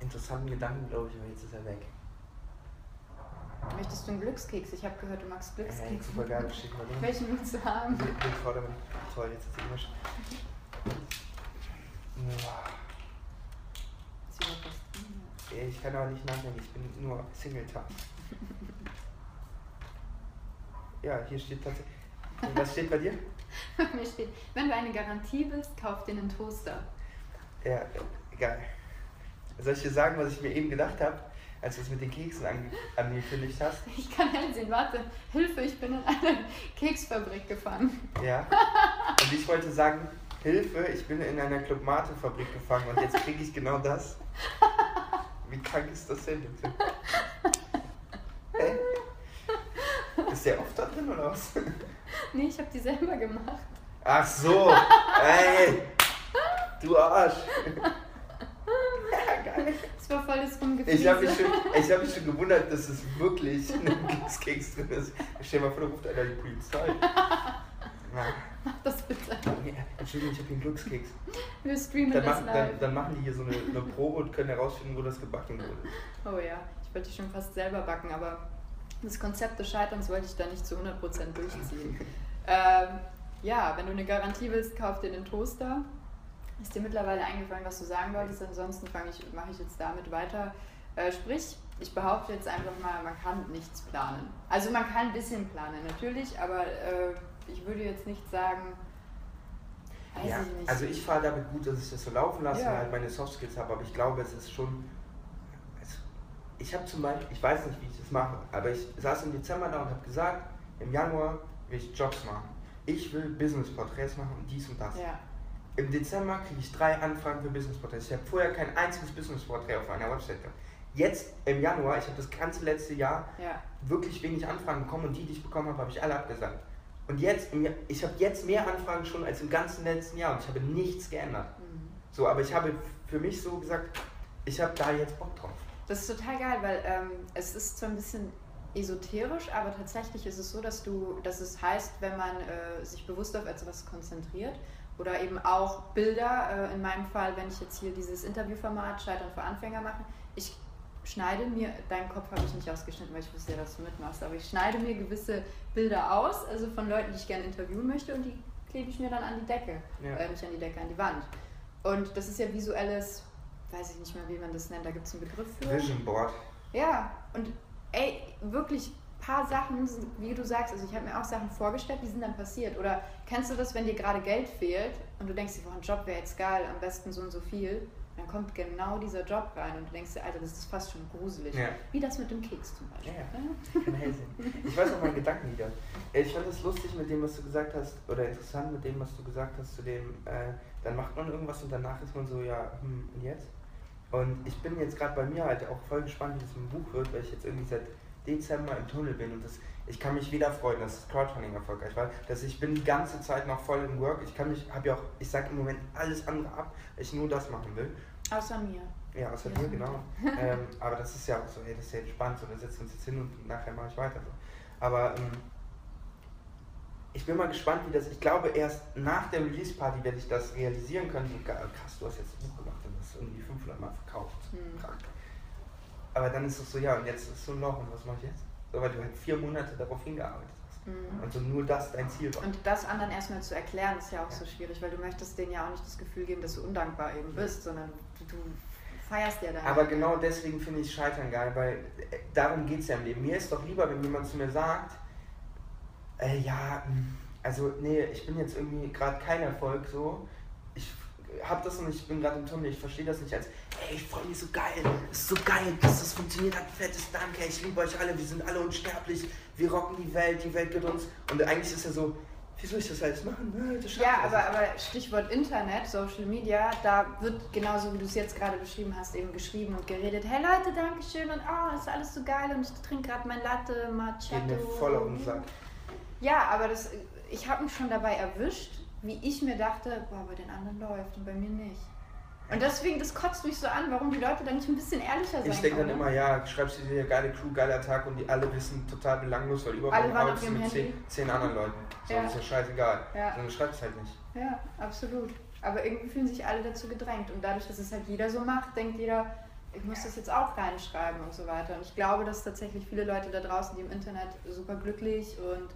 interessanten Gedanken, glaube ich, aber jetzt ist er weg. Möchtest du einen Glückskeks? Ich habe gehört, du magst Glückskeks. super geil, schick mal den. (laughs) Welchen willst du haben? Den den Vordermann. Toll, jetzt ist er gemischt. Ich kann aber nicht nachdenken, ich bin nur Single-Tag. (laughs) Ja, hier steht tatsächlich. Was steht bei dir? (laughs) Mir steht, wenn du eine Garantie willst, kauf dir einen Toaster. Ja, geil. Soll ich dir sagen, was ich mir eben gedacht habe, als du es mit den Keksen ange angekündigt hast? Ich kann einsehen, warte, Hilfe, ich bin in eine (laughs) Keksfabrik gefangen. Ja. Und ich wollte sagen, Hilfe, ich bin in einer Club Mate Fabrik gefangen und jetzt kriege ich genau das. Wie krank ist das denn bitte? Hä? Ist der oft da drin oder was? Nee, ich habe die selber gemacht. Ach so, ey, du Arsch. Ja, geil. Das war voll das Rumgefiese. Ich habe mich, schon- ich hab mich schon gewundert, dass es wirklich ein Glückskeks drin ist. Stell dir mal vor, da ruft einer die Polizei. Mach das bitte. Nee, Entschuldigung, ich habe hier einen Glückskeks. Wir streamen Dann das machen, live. dann, dann machen die hier so eine, eine Probe und können herausfinden, wo das gebacken wurde. Oh ja, ich wollte schon fast selber backen, aber das Konzept des Scheiterns wollte ich da nicht zu 100% durchziehen. (laughs) ähm, ja, wenn du eine Garantie willst, kauf dir den Toaster. Ist dir mittlerweile eingefallen, was du sagen wolltest? Ansonsten ich, mache ich jetzt damit weiter. Äh, sprich, ich behaupte jetzt einfach mal, man kann nichts planen. Also man kann ein bisschen planen, natürlich, aber äh, ich würde jetzt nicht sagen, weiß Ja, ich nicht. also ich fahre damit gut, dass ich das so laufen lasse Ja. und halt meine Softskills habe, aber ich glaube, es ist schon. Es, ich habe zum Beispiel, ich weiß nicht, wie ich das mache, aber ich saß im Dezember da und habe gesagt, im Januar will ich Jobs machen. Ich will Business-Porträts machen und dies und das. ja, Im Dezember kriege ich drei Anfragen für Business-Porträts. Ich habe vorher kein einziges Business-Porträt auf meiner Website gehabt. Jetzt im Januar, ich habe das ganze letzte Jahr ja, wirklich wenig Anfragen bekommen und die, die ich bekommen habe, habe ich alle abgesagt. Und jetzt, ich habe jetzt mehr Anfragen schon als im ganzen letzten Jahr und ich habe nichts geändert. mhm. So, aber ich habe für mich so gesagt, ich habe da jetzt Bock drauf. Das ist total geil, weil ähm, es ist zwar ein bisschen esoterisch, aber tatsächlich ist es so, dass du, dass es heißt, wenn man äh, sich bewusst auf etwas konzentriert oder eben auch Bilder, äh, in meinem Fall, wenn ich jetzt hier dieses Interviewformat Scheitern für Anfänger mache, ich schneide mir, deinen Kopf habe ich nicht ausgeschnitten, weil ich wusste ja, dass du mitmachst, aber ich schneide mir gewisse Bilder aus, also von Leuten, die ich gerne interviewen möchte und die klebe ich mir dann an die Decke, Ja. äh, nicht an die Decke, an die Wand. Und das ist ja visuelles, weiß ich nicht mehr, wie man das nennt, da gibt es einen Begriff für. Vision Board. Ja, und ey, wirklich paar Sachen, wie du sagst, also ich habe mir auch Sachen vorgestellt, die sind dann passiert. Oder kennst du das, wenn dir gerade Geld fehlt und du denkst dir, boah, ein Job wäre jetzt geil, am besten so und so viel, dann kommt genau dieser Job rein und du denkst dir, Alter, das ist fast schon gruselig. Ja. Wie das mit dem Keks zum Beispiel. Ja. ne? Kein Hellsehen. Ich weiß noch meinen Gedanken wieder. Äh, Ich fand es lustig mit dem, was du gesagt hast, oder interessant mit dem, was du gesagt hast, zu dem, äh, dann macht man irgendwas und danach ist man so, ja, hm, und jetzt? Und ich bin jetzt gerade bei mir halt auch voll gespannt, wie das mit dem Buch wird, weil ich jetzt irgendwie seit Dezember im Tunnel bin und das, ich kann mich wieder freuen, dass das Crowdfunding erfolgreich war. Dass ich bin die ganze Zeit noch voll im Work. Ich kann mich, habe ja auch, ich sage im Moment alles andere ab, weil ich nur das machen will. Außer mir. Ja, außer mir, genau. (laughs) ähm, aber das ist ja auch so, hey, das ist ja entspannt, so, wir setzen uns jetzt hin und nachher mache ich weiter. So. Aber ähm, ich bin mal gespannt, wie das, ich glaube, erst nach der Release-Party werde ich das realisieren können. Geil, krass, du hast jetzt ein Buch gemacht und das irgendwie 500 Mal verkauft. Hm. Krank. aber dann ist es so, ja, und jetzt ist so ein Loch und was mache ich jetzt? So, weil du halt vier Monate darauf hingearbeitet. Mhm. Und so nur das dein Ziel war. Und das anderen erstmal zu erklären, ist ja auch so schwierig, weil du möchtest denen ja auch nicht das Gefühl geben, dass du undankbar eben bist, sondern du, du feierst ja da. Aber genau deswegen finde ich Scheitern geil, weil äh, darum geht es ja im Leben. Mir ist doch lieber, wenn jemand zu mir sagt, äh, ja, mh, also nee, ich bin jetzt irgendwie gerade kein Erfolg so. Ich habe das und ich bin gerade im Tunnel, ich verstehe das nicht als, ey, ich freue mich so geil, es ist so geil, dass das funktioniert hat, fettes Danke, ich liebe euch alle, wir sind alle unsterblich, wir rocken die Welt, die Welt gehört uns. Und eigentlich ist ja so, wie soll ich das alles machen? Das Ja, aber, aber Stichwort Internet, Social Media, da wird genauso wie du es jetzt gerade beschrieben hast, eben geschrieben und geredet, hey Leute, Dankeschön und oh, ist alles so geil und ich trinke gerade mein Latte, Geht Macchiato. mir voll auf den Sack. Ja, aber das, ich habe mich schon dabei erwischt, wie ich mir dachte, boah, bei den anderen läuft und bei mir nicht. Und deswegen, das kotzt mich so an, warum die Leute da nicht ein bisschen ehrlicher sein Ich denke dann können. immer, ja, schreibst du dir geile Crew, geiler Tag und die alle wissen total belanglos, weil Alle übermorgen waren auf arbeitest du ihrem mit Handy. zehn, zehn anderen Leuten. So, Ja. ist ja scheißegal. Ja. Sondern schreib es halt nicht. Ja, absolut. Aber irgendwie fühlen sich alle dazu gedrängt. Und dadurch, dass es halt jeder so macht, denkt jeder, ich muss das jetzt auch reinschreiben und so weiter. Und ich glaube, dass tatsächlich viele Leute da draußen, die im Internet super glücklich und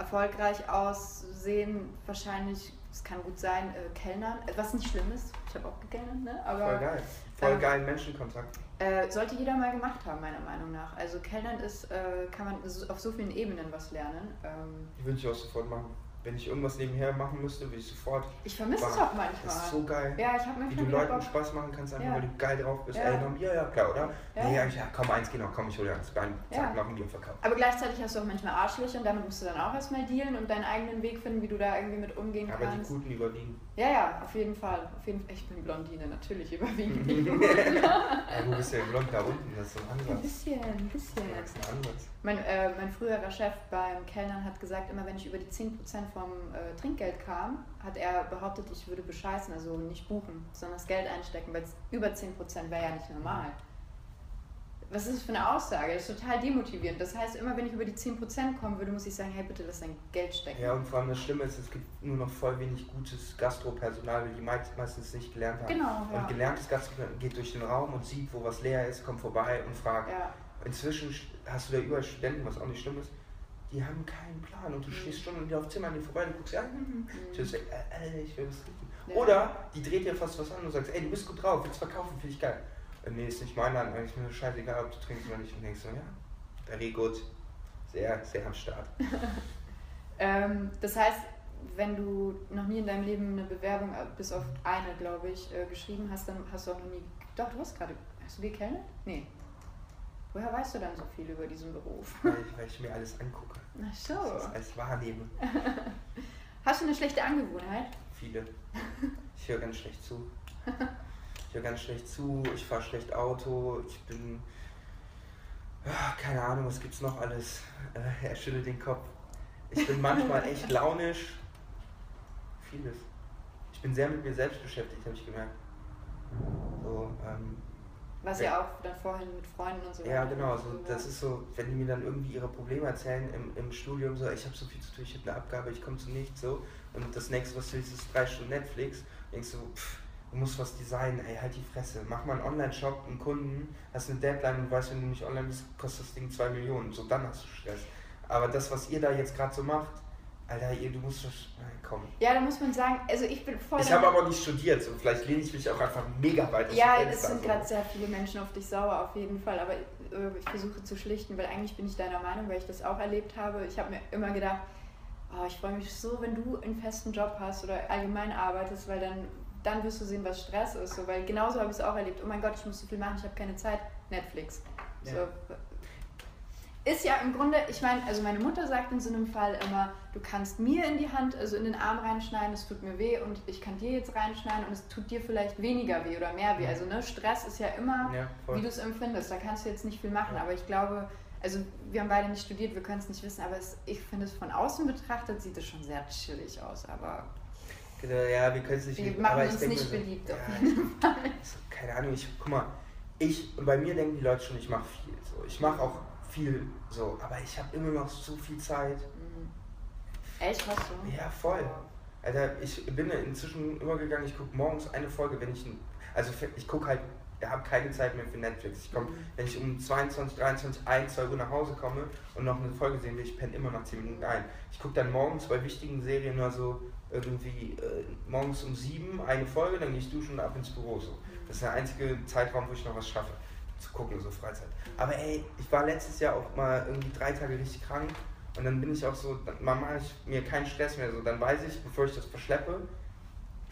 erfolgreich aussehen, wahrscheinlich, es kann gut sein, äh, Kellnern, äh, was nicht schlimm ist. Ich habe auch gekellnert, ne? Voll Aber geil. Voll ähm, geilen Menschenkontakt. äh, sollte jeder mal gemacht haben, meiner Meinung nach. Also Kellnern ist, äh, kann man auf so vielen Ebenen was lernen. Ähm, würde ich auch sofort machen. Wenn ich irgendwas nebenher machen müsste, würde ich sofort. ich vermisse es auch manchmal. Das ist so geil. ja, ich habe Wie du Leuten Bock. Spaß machen kannst, einfach Ja. weil du geil drauf bist. Ja. Ey, ja, ja, klar, oder? Ja. Nee, ja, ja, komm, eins noch, komm, ich hol dir eins. Bein, zack, noch ein Bier verkauft. Aber gleichzeitig hast du auch manchmal Arschlöcher und damit musst du dann auch erstmal dealen und deinen eigenen Weg finden, wie du da irgendwie mit umgehen Aber die kannst. Guten überwiegen. Ja, ja, auf jeden Fall. Auf jeden Fall. Ich bin Blondine, natürlich überwiegend. (laughs) Ja, du bist ja blond da unten, das ist so ein ein Ansatz. bisschen, ein bisschen. Das ist ein Ansatz. Mein, äh, mein früherer Chef beim Kellnern hat gesagt, immer wenn ich über die 10% vom äh, Trinkgeld kam, hat er behauptet, ich würde bescheißen, also nicht buchen, sondern das Geld einstecken, weil es über 10% wäre ja nicht normal. Was ist das für eine Aussage? Das ist total demotivierend. Das heißt, immer wenn ich über die 10% kommen würde, muss ich sagen, hey, bitte lass dein Geld stecken. Ja, und vor allem das Schlimme ist, es gibt nur noch voll wenig gutes Gastropersonal, weil die meist- meistens nicht gelernt haben. Genau, ja. Und gelerntes Gastropersonal geht durch den Raum und sieht, wo was leer ist, kommt vorbei und fragt. ja. Inzwischen hast du da überall Studenten, was auch nicht schlimm ist, die haben keinen Plan und du Mhm. stehst schon wieder auf Zimmer an dir vorbei und guckst, ja, hm, hm, Mhm. tschüss, äh, äh, ich will was trinken. Ja. Oder die dreht dir fast was an und sagst, ey, du bist gut drauf, willst verkaufen, finde ich geil. Äh, nee, ist nicht mein Laden, eigentlich mir scheißegal, ob du trinkst oder nicht. Und denkst so, ja, very gut. Sehr, sehr am Start. (laughs) Ähm, das heißt, wenn du noch nie in deinem Leben eine Bewerbung, äh, bis auf eine, glaube ich, äh, geschrieben hast, dann hast du auch noch nie. Doch, du hast gerade. Hast du gekellnet? Nee. Woher weißt du dann so viel über diesen Beruf? Weil ich, weil ich mir alles angucke. Ach so. Das ist alles wahrnehme. (laughs) Hast du eine schlechte Angewohnheit? Viele. Ich höre ganz schlecht zu. (laughs) Ich höre ganz schlecht zu, ich fahre schlecht Auto, ich bin. Ah, keine Ahnung, was gibt's noch alles? Äh, er schüttelt den Kopf. Ich bin manchmal echt (laughs) launisch. Vieles. Ich bin sehr mit mir selbst beschäftigt, habe ich gemerkt. So, ähm, Was ja auch dann vorhin mit Freunden und so ja, weiter genau. zu So, das ist so, wenn die mir dann irgendwie ihre Probleme erzählen im, im Studium, so, ich habe so viel zu tun, ich habe eine Abgabe, ich komme zu nichts, so. Und das nächste, was du willst, ist drei Stunden Netflix. Denkst du, pff, du musst was designen, ey, halt die Fresse. Mach mal einen Online-Shop, einen Kunden, hast eine Deadline und weißt, wenn du nicht online bist, kostet das Ding zwei Millionen. So, dann hast du Stress. Aber das, was ihr da jetzt gerade so macht, Alter, ihr, du musst. Nein, komm. Ja, da muss man sagen, also ich bin voll. Ich habe aber nicht studiert, so vielleicht lehne ich mich auch einfach mega weit Ja, es sind gerade sehr viele Menschen auf dich sauer, auf jeden Fall. Aber äh, ich versuche zu schlichten, weil eigentlich bin ich deiner Meinung, weil ich das auch erlebt habe. Ich habe mir immer gedacht, oh, ich freue mich so, wenn du einen festen Job hast oder allgemein arbeitest, weil dann, dann wirst du sehen, was Stress ist. So, weil genauso habe ich es auch erlebt. Oh mein Gott, ich muss so viel machen, ich habe keine Zeit. Netflix. So. Ja. Ist ja im Grunde, ich meine, also meine Mutter sagt in so einem Fall immer, du kannst mir in die Hand, also in den Arm reinschneiden, es tut mir weh und ich kann dir jetzt reinschneiden und es tut dir vielleicht weniger weh oder mehr weh. Also ne, Stress ist ja immer, Ja, wie du es empfindest. Da kannst du jetzt nicht viel machen, Ja. aber ich glaube, also wir haben beide nicht studiert, wir können es nicht wissen, aber es, ich finde es von außen betrachtet sieht es schon sehr chillig aus, aber Genau, Ja, wir können es nicht wir lieben, machen ich uns nicht so, beliebt ja, auf jeden (laughs) Fall. so, keine Ahnung, ich guck mal, ich bei mir denken die Leute schon, ich mache viel so. Ich mache auch viel so, aber ich habe immer noch so viel Zeit. Mhm. Echt, hast du? Ja, voll. Alter, ich bin inzwischen übergegangen, ich gucke morgens eine Folge, wenn ich also ich gucke halt habe keine Zeit mehr für Netflix. Ich komme, mhm. wenn ich um 22, 23, 1, 2 Uhr nach Hause komme und noch eine Folge sehen will, ich penne immer nach 10 Minuten ein. Ich gucke dann morgens bei wichtigen Serien nur so irgendwie äh, morgens um 7 eine Folge, dann gehe ich duschen und ab ins Büro. So. Das ist der einzige Zeitraum, wo ich noch was schaffe. Zu gucken, so Freizeit. Aber ey, ich war letztes Jahr auch mal irgendwie drei Tage richtig krank und dann bin ich auch so, dann mache ich mir keinen Stress mehr. So, dann weiß ich, bevor ich das verschleppe,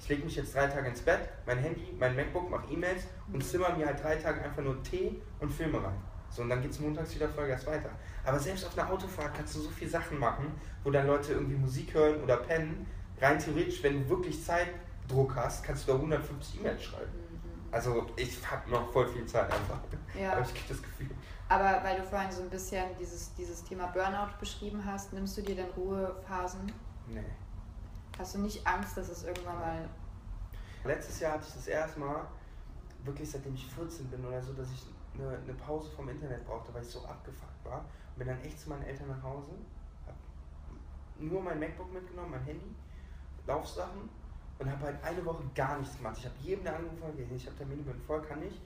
ich lege mich jetzt drei Tage ins Bett, mein Handy, mein MacBook, mache E-Mails und zimmer mir halt drei Tage einfach nur Tee und Filme rein. So, und dann geht es montags wieder Vollgas weiter. Aber selbst auf einer Autofahrt kannst du so viele Sachen machen, wo dann Leute irgendwie Musik hören oder pennen. Rein theoretisch, wenn du wirklich Zeitdruck hast, kannst du da 150 E-Mails schreiben. Mhm. Also ich habe noch voll viel Zeit einfach. Ja. Aber ich das Gefühl. Aber weil du vorhin so ein bisschen dieses, dieses Thema Burnout beschrieben hast, nimmst du dir denn Ruhephasen? Nee. Hast du nicht Angst, dass es irgendwann mal. Letztes Jahr hatte ich das erste Mal, wirklich seitdem ich 14 bin oder so, dass ich eine, eine Pause vom Internet brauchte, weil ich so abgefuckt war. Und bin dann echt zu meinen Eltern nach Hause, hab nur mein MacBook mitgenommen, mein Handy, Laufsachen und habe halt eine Woche gar nichts gemacht. Ich habe jedem eine angerufen, ich habe Termine mit voll, kann nicht.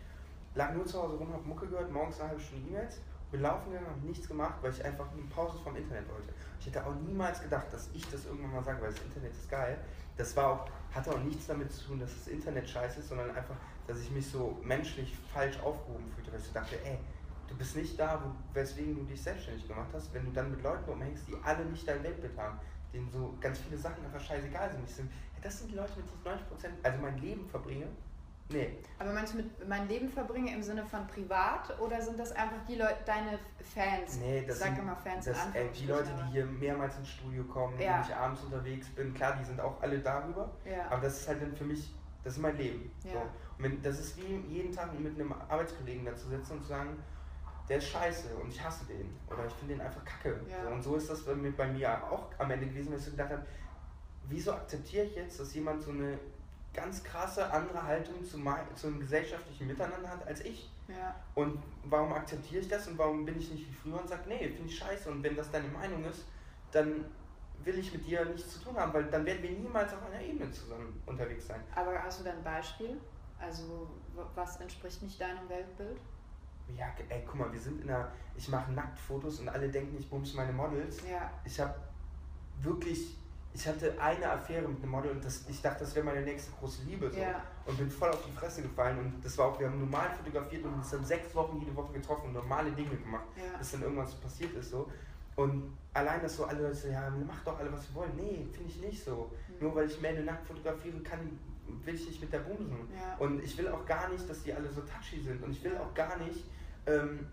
Lag nur zu Hause rum, habe Mucke gehört, morgens eine halbe Stunde E-Mails, bin laufen gegangen, habe nichts gemacht, weil ich einfach eine Pause vom Internet wollte. Ich hätte auch niemals gedacht, dass ich das irgendwann mal sage, weil das Internet ist geil. Das war auch, hatte auch nichts damit zu tun, dass das Internet scheiße ist, sondern einfach, dass ich mich so menschlich falsch aufgehoben fühlte, weil ich so dachte, ey, du bist nicht da, weswegen du dich selbstständig gemacht hast, wenn du dann mit Leuten umhängst, die alle nicht dein Weltbild haben, denen so ganz viele Sachen einfach scheißegal sind. Ich so, hey, das sind die Leute, mit denen ich 90%, also mein Leben verbringe Nee. Aber meinst du mit mein Leben verbringe im Sinne von privat oder sind das einfach die Leute, deine Fans? Nee, das Sag sind immer Fans das, äh, die Leute, die hier mehrmals ins Studio kommen, ja. wenn ich abends unterwegs bin. Klar, die sind auch alle darüber. Ja. Aber das ist halt dann für mich, das ist mein Leben. Ja. So. Und wenn, das ist wie jeden Tag mit einem Arbeitskollegen da zu sitzen und zu sagen, der ist scheiße und ich hasse den. Oder ich finde den einfach kacke. Ja. So, und so ist das bei mir, bei mir auch am Ende gewesen, weil ich so gedacht habe, wieso akzeptiere ich jetzt, dass jemand so eine ganz krasse andere Haltung zu zum gesellschaftlichen Miteinander hat als ich. Ja. Und warum akzeptiere ich das und warum bin ich nicht wie früher und sage, nee, finde ich scheiße. Und wenn das deine Meinung ist, dann will ich mit dir nichts zu tun haben, weil dann werden wir niemals auf einer Ebene zusammen unterwegs sein. Aber hast du da ein Beispiel? Also was entspricht nicht deinem Weltbild? Ja, ey, guck mal, wir sind in einer, ich mache Nacktfotos und alle denken, ich bums meine Models. Ja. Ich habe wirklich ich hatte eine Affäre mit einem Model und das, ich dachte, das wäre meine nächste große Liebe. So. Ja. Und bin voll auf die Fresse gefallen. Und das war auch, wir haben normal fotografiert und uns dann sechs Wochen jede Woche getroffen und normale Dinge gemacht, ja. bis dann irgendwas passiert ist. So. Und allein, dass so alle Leute so, ja, macht doch alle, was sie wollen. Nee, finde ich nicht so. Mhm. Nur weil ich Männer nackt fotografiere, kann, will ich nicht mit der bumsen. Ja. Und ich will auch gar nicht, dass die alle so touchy sind. Und ich will auch gar nicht, ähm,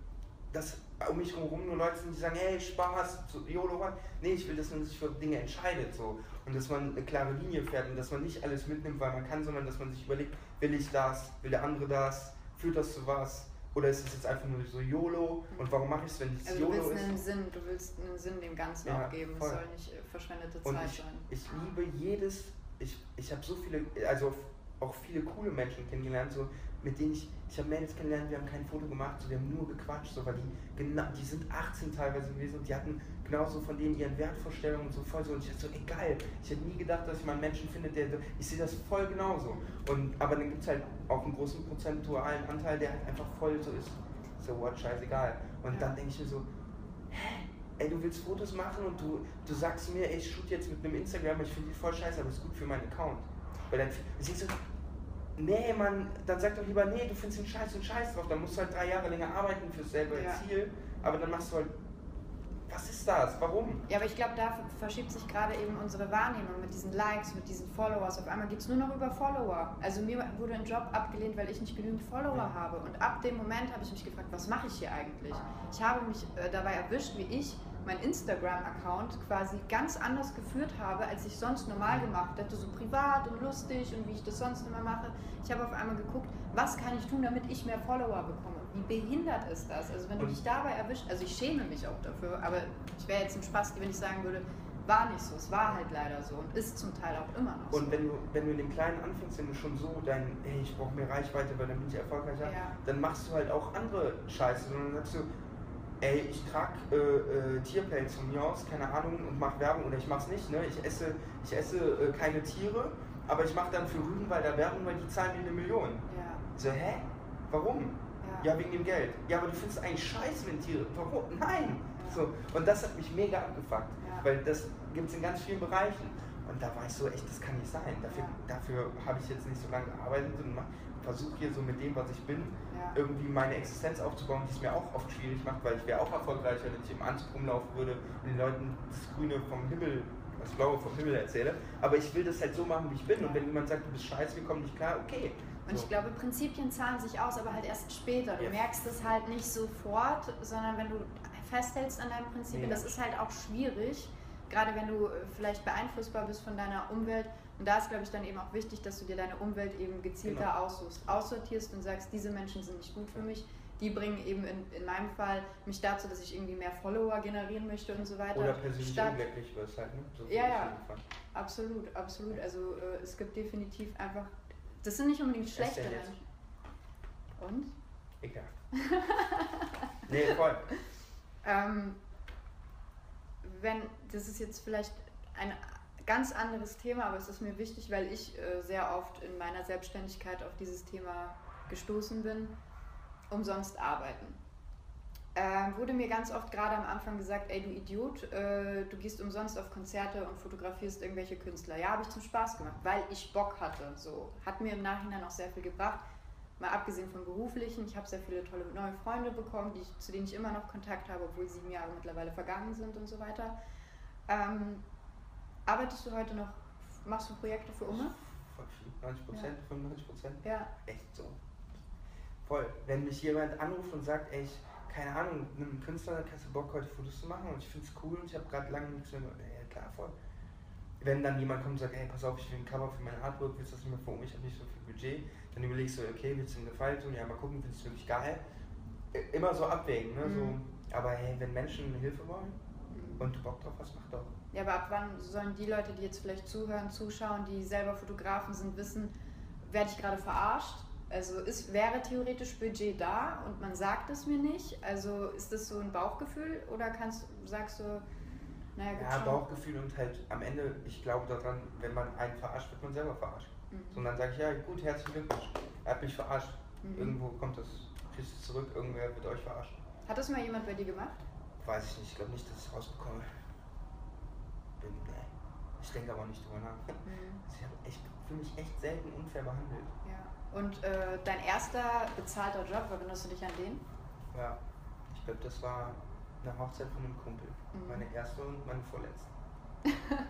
dass um mich herum nur Leute sind, die sagen, hey, Spaß, so, YOLO, nee, ich will, dass man sich für Dinge entscheidet so und dass man eine klare Linie fährt und dass man nicht alles mitnimmt, weil man kann, sondern dass man sich überlegt, will ich das, will der andere das, führt das zu was oder ist es jetzt einfach nur so YOLO und warum mache ich es, wenn es also YOLO ist? Du willst einen Sinn, du willst einen Sinn dem Ganzen ja, auch geben, es soll nicht äh, verschwendete und Zeit ich, sein. Ich liebe jedes, ich, ich habe so viele, also auch viele coole Menschen kennengelernt, so mit denen ich, ich habe Mädels kennengelernt, wir haben kein Foto gemacht, so, wir haben nur gequatscht, so, weil die, genau, die sind 18 teilweise gewesen und die hatten genauso von denen ihren Wertvorstellungen so voll so und ich dachte so, ey geil, ich hätte nie gedacht, dass ich mal einen Menschen finde, der, ich sehe das voll genauso. Und, aber dann gibt es halt auch einen großen prozentualen Anteil, der halt einfach voll so ist, so what, scheißegal. Und dann denke ich mir so, hä? Ey, du willst Fotos machen und du, du sagst mir, ey, ich shoot jetzt mit einem Instagram, ich finde die voll scheiße, aber es ist gut für meinen Account. Weil dann, ich so, nee, man, dann sag doch lieber, nee, du findest den Scheiß und Scheiß drauf, dann musst du halt drei Jahre länger arbeiten fürs selbe ja. Ziel, aber dann machst du halt, was ist das, warum? Ja, aber ich glaube, da verschiebt sich gerade eben unsere Wahrnehmung mit diesen Likes, mit diesen Followers. Auf einmal geht es nur noch über Follower. Also mir wurde ein Job abgelehnt, weil ich nicht genügend Follower ja. habe. Und ab dem Moment habe ich mich gefragt, was mache ich hier eigentlich? Ich habe mich äh, dabei erwischt, wie ich mein Instagram-Account quasi ganz anders geführt habe, als ich sonst normal gemacht hätte, so privat und lustig und wie ich das sonst immer mache. Ich habe auf einmal geguckt, was kann ich tun, damit ich mehr Follower bekomme. Wie behindert ist das? Also wenn du dich dabei erwischt, also ich schäme mich auch dafür, aber ich wäre jetzt ein Spaß, wenn ich sagen würde, war nicht so, es war halt leider so und ist zum Teil auch immer noch und so. Und wenn du, wenn du in dem Kleinen anfängst, wenn du schon so dein, hey, ich brauche mehr Reichweite, weil dann bin ich erfolgreicher, ja. dann machst du halt auch andere Scheiße, dann sagst du, ey, ich trage äh, äh, Tierpelz von mir aus, keine Ahnung, und mache Werbung oder ich mach's nicht, ne? Ich esse, ich esse äh, keine Tiere, aber ich mache dann für Rügenwalder Werbung, weil die zahlen mir eine Million. Ja. So, hä? Warum? Ja. ja. wegen dem Geld. Ja, aber du findest eigentlich scheiße, wenn Tiere. Warum? Nein! Ja. So. Und das hat mich mega abgefuckt. Weil das gibt es in ganz vielen Bereichen. Und da war ich so, echt, das kann nicht sein. Dafür, dafür habe ich jetzt nicht so lange gearbeitet und versuche hier so mit dem, was ich bin, irgendwie meine Existenz aufzubauen, die es mir auch oft schwierig macht, weil ich wäre auch erfolgreicher, wenn ich im Anzug rumlaufen würde und den Leuten das Grüne vom Himmel das Blaue vom Himmel erzähle. Aber ich will das halt so machen, wie ich bin. Und wenn jemand sagt, du bist scheiße, wir kommen nicht klar, okay. Und so. ich glaube, Prinzipien zahlen sich aus, aber halt erst später. Du ja. merkst es halt nicht sofort, sondern wenn du festhältst an deinen Prinzipien, das ist halt auch schwierig. Gerade wenn du vielleicht beeinflussbar bist von deiner Umwelt. Und da ist, glaube ich, dann eben auch wichtig, dass du dir deine Umwelt eben gezielter genau. aussuchst, aussortierst und sagst, diese Menschen sind nicht gut für mich. Die bringen eben in, in meinem Fall mich dazu, dass ich irgendwie mehr Follower generieren möchte und so weiter. Oder persönlich Statt, unglücklich wirst halt, ne? So ja, ja, absolut, absolut. Also äh, es gibt definitiv einfach, das sind nicht unbedingt schlechte Menschen. Und? Egal. (laughs) nee, voll. ähm, wenn, das ist jetzt vielleicht ein ganz anderes Thema, aber es ist mir wichtig, weil ich äh, sehr oft in meiner Selbstständigkeit auf dieses Thema gestoßen bin. Umsonst arbeiten. Äh, wurde mir ganz oft gerade am Anfang gesagt, ey du Idiot, äh, du gehst umsonst auf Konzerte und fotografierst irgendwelche Künstler. Ja, habe ich zum Spaß gemacht, weil ich Bock hatte. So hat mir im Nachhinein auch sehr viel gebracht. Mal abgesehen vom beruflichen, ich habe sehr viele tolle neue Freunde bekommen, die ich, zu denen ich immer noch Kontakt habe, obwohl sieben Jahre mittlerweile vergangen sind und so weiter. Ähm, Arbeitest du heute noch, machst du Projekte für Umme? 90 Prozent, ja. 95 Prozent? Ja. Echt so. Voll. Wenn mich jemand anruft und sagt, ey, ich, keine Ahnung, einem Künstler, hast du Bock, heute Fotos zu machen und ich finde es cool und ich habe gerade lange nichts mehr. Ja, klar, voll. Wenn dann jemand kommt und sagt, hey, pass auf, ich will ein Cover für mein Artwork, willst du das nicht mehr für Umme, ich habe nicht so viel Budget, dann überlegst du, okay, willst du einen Gefallen tun? Ja, mal gucken, findest du wirklich geil. Immer so abwägen, ne? Mhm. So, aber hey, wenn Menschen Hilfe wollen und du Bock drauf hast, mach doch. Ja, aber ab wann sollen die Leute, die jetzt vielleicht zuhören, zuschauen, die selber Fotografen sind, wissen, werde ich gerade verarscht? Also ist, wäre theoretisch Budget da und man sagt es mir nicht? Also ist das so ein Bauchgefühl oder kannst, sagst du, naja, gut, Ja, schon. Bauchgefühl und halt am Ende, ich glaube daran, wenn man einen verarscht, wird man selber verarscht. Mhm. So, und dann sage ich, ja gut, herzlichen Glückwunsch, er hat mich verarscht. Mhm. Irgendwo kommt das, kriegst du zurück, irgendwer wird euch verarschen. Hat das mal jemand bei dir gemacht? Weiß ich nicht, ich glaube nicht, dass ich es rausbekomme bin. Ich denke aber nicht drüber nach. Mhm. Also ich fühle mich echt selten unfair behandelt. Ja. Und äh, dein erster bezahlter Job, erinnerst du dich an den? Ja, ich glaube, das war eine Hochzeit von einem Kumpel. Mhm. Meine erste und meine vorletzte. (laughs)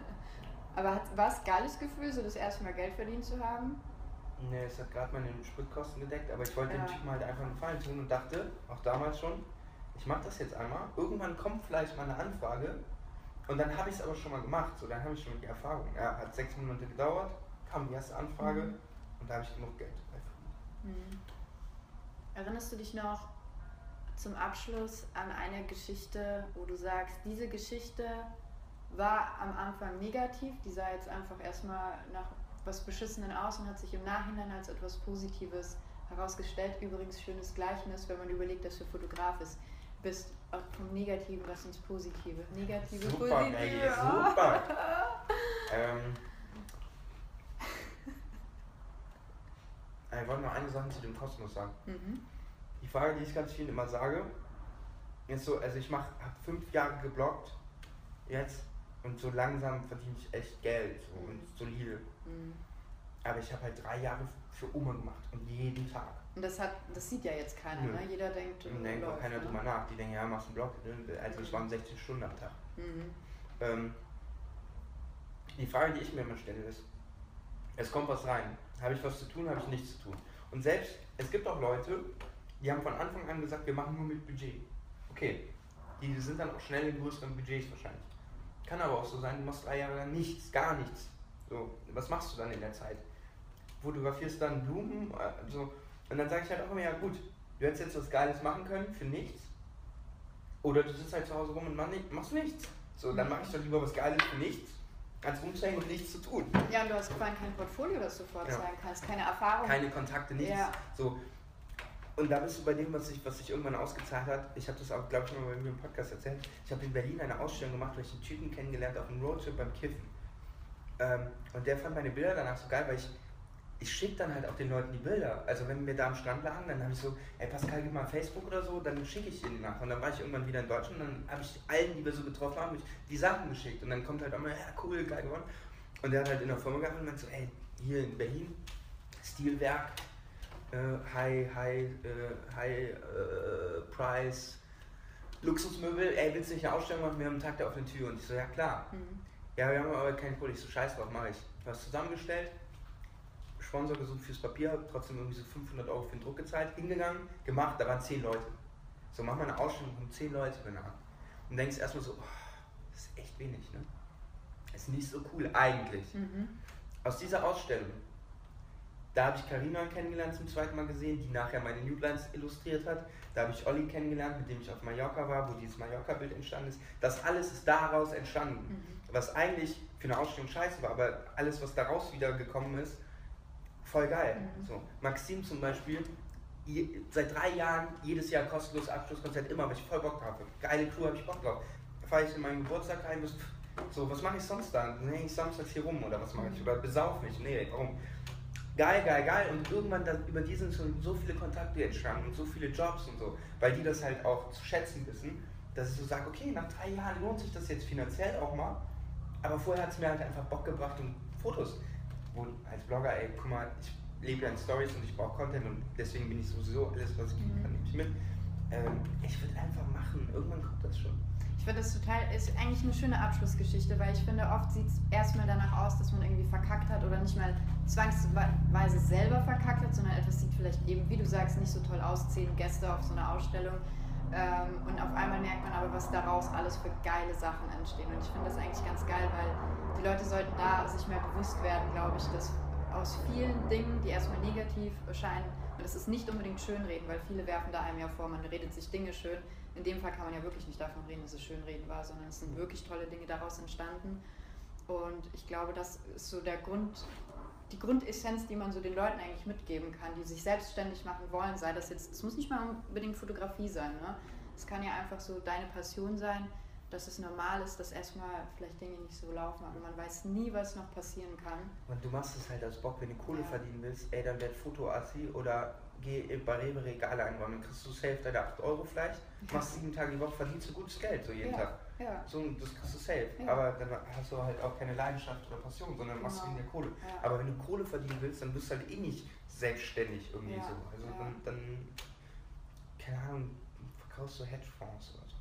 aber war es ein geiles Gefühl, so das erste Mal Geld verdient zu haben? Nee, es hat gerade meine Spritkosten gedeckt, aber ich wollte ja. dem Typen halt einfach einen Gefallen tun und dachte, auch damals schon, ich mache das jetzt einmal. Irgendwann kommt vielleicht mal eine Anfrage und dann habe ich es aber schon mal gemacht, so dann habe ich schon die Erfahrung. Ja, hat sechs Monate gedauert, kam die erste Anfrage mhm. und da habe ich genug Geld mhm. Erinnerst du dich noch zum Abschluss an eine Geschichte, wo du sagst, diese Geschichte war am Anfang negativ, die sah jetzt einfach erstmal nach was Beschissenen aus und hat sich im Nachhinein als etwas Positives herausgestellt. Übrigens schönes Gleichnis, wenn man überlegt, dass du Fotograf ist bist vom Negativen was ins Positive. Negative, super, Positive. Maggie, super. (laughs) ähm, ich wollte noch eine Sache zu dem Kosmos sagen. Mhm. Die Frage, die ich ganz vielen immer sage, ist so, also ich habe fünf Jahre geblockt jetzt und so langsam verdiene ich echt Geld so, mhm. und solide. Mhm. Aber ich habe halt drei Jahre für Oma gemacht und jeden Tag. Und das hat, das sieht ja jetzt keiner, ne? Jeder denkt. Und denkt auch keiner ne? drüber nach. Die denken, ja, machst einen Blog. Ne? Also es waren 16 Stunden am Tag. Mhm. Ähm, die Frage, die ich mir immer stelle, ist, es kommt was rein. Habe ich was zu tun, habe ich nichts zu tun. Und selbst, es gibt auch Leute, die haben von Anfang an gesagt, wir machen nur mit Budget. Okay, die sind dann auch schnell in größeren Budgets wahrscheinlich. Kann aber auch so sein, du machst drei Jahre lang nichts, gar nichts. So, was machst du dann in der Zeit? Fotografierst dann Blumen, also und dann sage ich halt auch immer, ja gut, du hättest jetzt was Geiles machen können für nichts. Oder du sitzt halt zu Hause rum und machst nichts. So, dann mache ich doch lieber was Geiles für nichts, als rumzuhängen und nichts zu tun. Ja, und du hast vor allem kein Portfolio, das du vorzeigen ja. kannst, keine Erfahrung. Keine Kontakte, nichts. Ja. So. Und da bist du bei dem, was sich was ich irgendwann ausgezahlt hat. Ich habe das auch, glaube ich, mal bei mir im Podcast erzählt. Ich habe in Berlin eine Ausstellung gemacht, wo ich einen Typen kennengelernt auf einem Roadtrip beim Kiffen. Ähm, und der fand meine Bilder danach so geil, weil ich ich schicke dann halt auch den Leuten die Bilder. Also wenn wir da am Strand lagen, dann habe ich so, ey Pascal, gib mal Facebook oder so, dann schicke ich ihnen nach. Und dann war ich irgendwann wieder in Deutschland und dann habe ich allen, die wir so getroffen haben, die Sachen geschickt. Und dann kommt halt immer, ja cool, geil geworden. Und der hat halt in der Firma gehabt und meinte so, ey, hier in Berlin, Stilwerk, äh, High, High, äh, High äh, Price, Luxusmöbel, ey, willst du nicht eine Ausstellung machen? Wir haben einen Tag der offenen Tür. Und ich so, ja klar. Mhm. Ja, wir haben aber keinen Kohle. Ich so, scheiß drauf, mach ich. Was zusammengestellt, Sponsor gesucht fürs Papier, trotzdem irgendwie so 500 Euro für den Druck gezahlt, hingegangen, gemacht, da waren 10 Leute. So, mach mal eine Ausstellung um 10 Leute danach. Und denkst erstmal so, oh, das ist echt wenig, ne? Ist nicht so cool eigentlich. Mhm. Aus dieser Ausstellung, da habe ich Karina kennengelernt zum zweiten Mal gesehen, die nachher meine Newlines illustriert hat. Da habe ich Olli kennengelernt, mit dem ich auf Mallorca war, wo dieses Mallorca-Bild entstanden ist. Das alles ist daraus entstanden. Mhm. Was eigentlich für eine Ausstellung scheiße war, aber alles, was daraus wieder gekommen ist, voll geil. Mhm. So, Maxim zum Beispiel, je, seit drei Jahren jedes Jahr kostenlos Abschlusskonzert, immer, weil ich voll Bock drauf habe. Geile Crew habe ich Bock drauf. Fahre ich in meinen Geburtstag rein, bist, so, was mache ich sonst da? Dann hänge ich samstags hier rum oder was mache ich? Oder besauf mich? Nee, warum? Geil, geil, geil. Und irgendwann dann, über die sind schon so viele Kontakte entstanden und so viele Jobs und so, weil die das halt auch zu schätzen wissen, dass ich so sage, okay, nach drei Jahren lohnt sich das jetzt finanziell auch mal, aber vorher hat es mir halt einfach Bock gebracht und Fotos wo als Blogger, ey, guck mal, ich lebe ja in Stories und ich brauche Content und deswegen bin ich sowieso alles, was ich kriegen kann, nehme ich mit. Ähm, ich würde einfach machen, irgendwann kommt das schon. Ich finde das total, ist eigentlich eine schöne Abschlussgeschichte, weil ich finde, oft sieht es erstmal danach aus, dass man irgendwie verkackt hat oder nicht mal zwangsweise selber verkackt hat, sondern etwas sieht vielleicht eben, wie du sagst, nicht so toll aus, zehn Gäste auf so einer Ausstellung. Ähm, und auf einmal merkt man aber, was daraus alles für geile Sachen entstehen. Und ich finde das eigentlich ganz geil, weil die Leute sollten da sich mehr bewusst werden, glaube ich, dass aus vielen Dingen, die erstmal negativ erscheinen, und es ist nicht unbedingt schönreden, weil viele werfen da einem ja vor, man redet sich Dinge schön. In dem Fall kann man ja wirklich nicht davon reden, dass es schönreden war, sondern es sind wirklich tolle Dinge daraus entstanden. Und ich glaube, das ist so der Grund, die Grundessenz, die man so den Leuten eigentlich mitgeben kann, die sich selbstständig machen wollen, sei das jetzt, es muss nicht mal unbedingt Fotografie sein, ne? Es kann ja einfach so deine Passion sein, dass es normal ist, dass erstmal vielleicht Dinge nicht so laufen, aber man weiß nie, was noch passieren kann. Und du machst es halt aus Bock, wenn du Kohle ja. verdienen willst, ey, dann werd Fotoassi oder geh bei Rewe Regale einräumen, dann kriegst du safe deine 8 Euro vielleicht, machst sieben Tage die Woche, verdienst du gutes Geld so jeden ja. Tag. Ja. So, das kriegst du safe. Aber dann hast du halt auch keine Leidenschaft oder Passion, sondern genau. machst du wegen der Kohle. Aber wenn du Kohle verdienen willst, dann bist du halt eh nicht selbstständig irgendwie so. Also dann, dann, keine Ahnung, verkaufst du Hedgefonds oder so.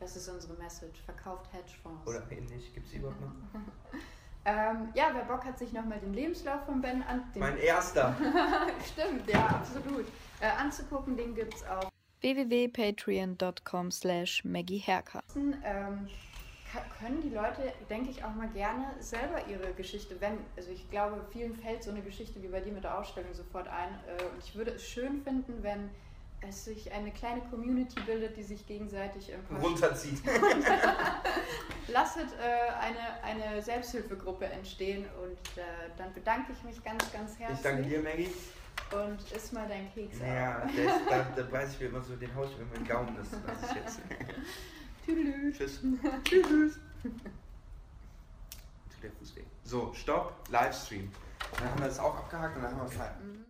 Das ist unsere Message. Verkauft Hedgefonds. Oder ähnlich. Gibt es die überhaupt noch? (laughs) ähm, ja, wer Bock hat, sich nochmal den Lebenslauf von Ben an... mein erster. (laughs) Stimmt, ja, absolut. Äh, anzugucken, den gibt es auf www.patreon.com slash Maggie ähm, können die Leute, denke ich, auch mal gerne selber ihre Geschichte, wenn, also ich glaube, vielen fällt so eine Geschichte wie bei dir mit der Ausstellung sofort ein. Äh, und ich würde es schön finden, wenn es sich eine kleine Community bildet, die sich gegenseitig runterzieht. (laughs) Lasset äh, eine, eine Selbsthilfegruppe entstehen und äh, dann bedanke ich mich ganz, ganz herzlich. Ich danke dir, Maggie. Und iss mal dein Keks Ja, da, da weiß ich, wie immer so den Haus über meinen Gaumen ist. Das ist jetzt. (laughs) Tschüss. (laughs) Tschüss. Tschüss. Tut der Fuß weh. So, Stopp, Livestream. Dann haben wir das auch abgehakt und dann haben wir Feierabend. Mhm.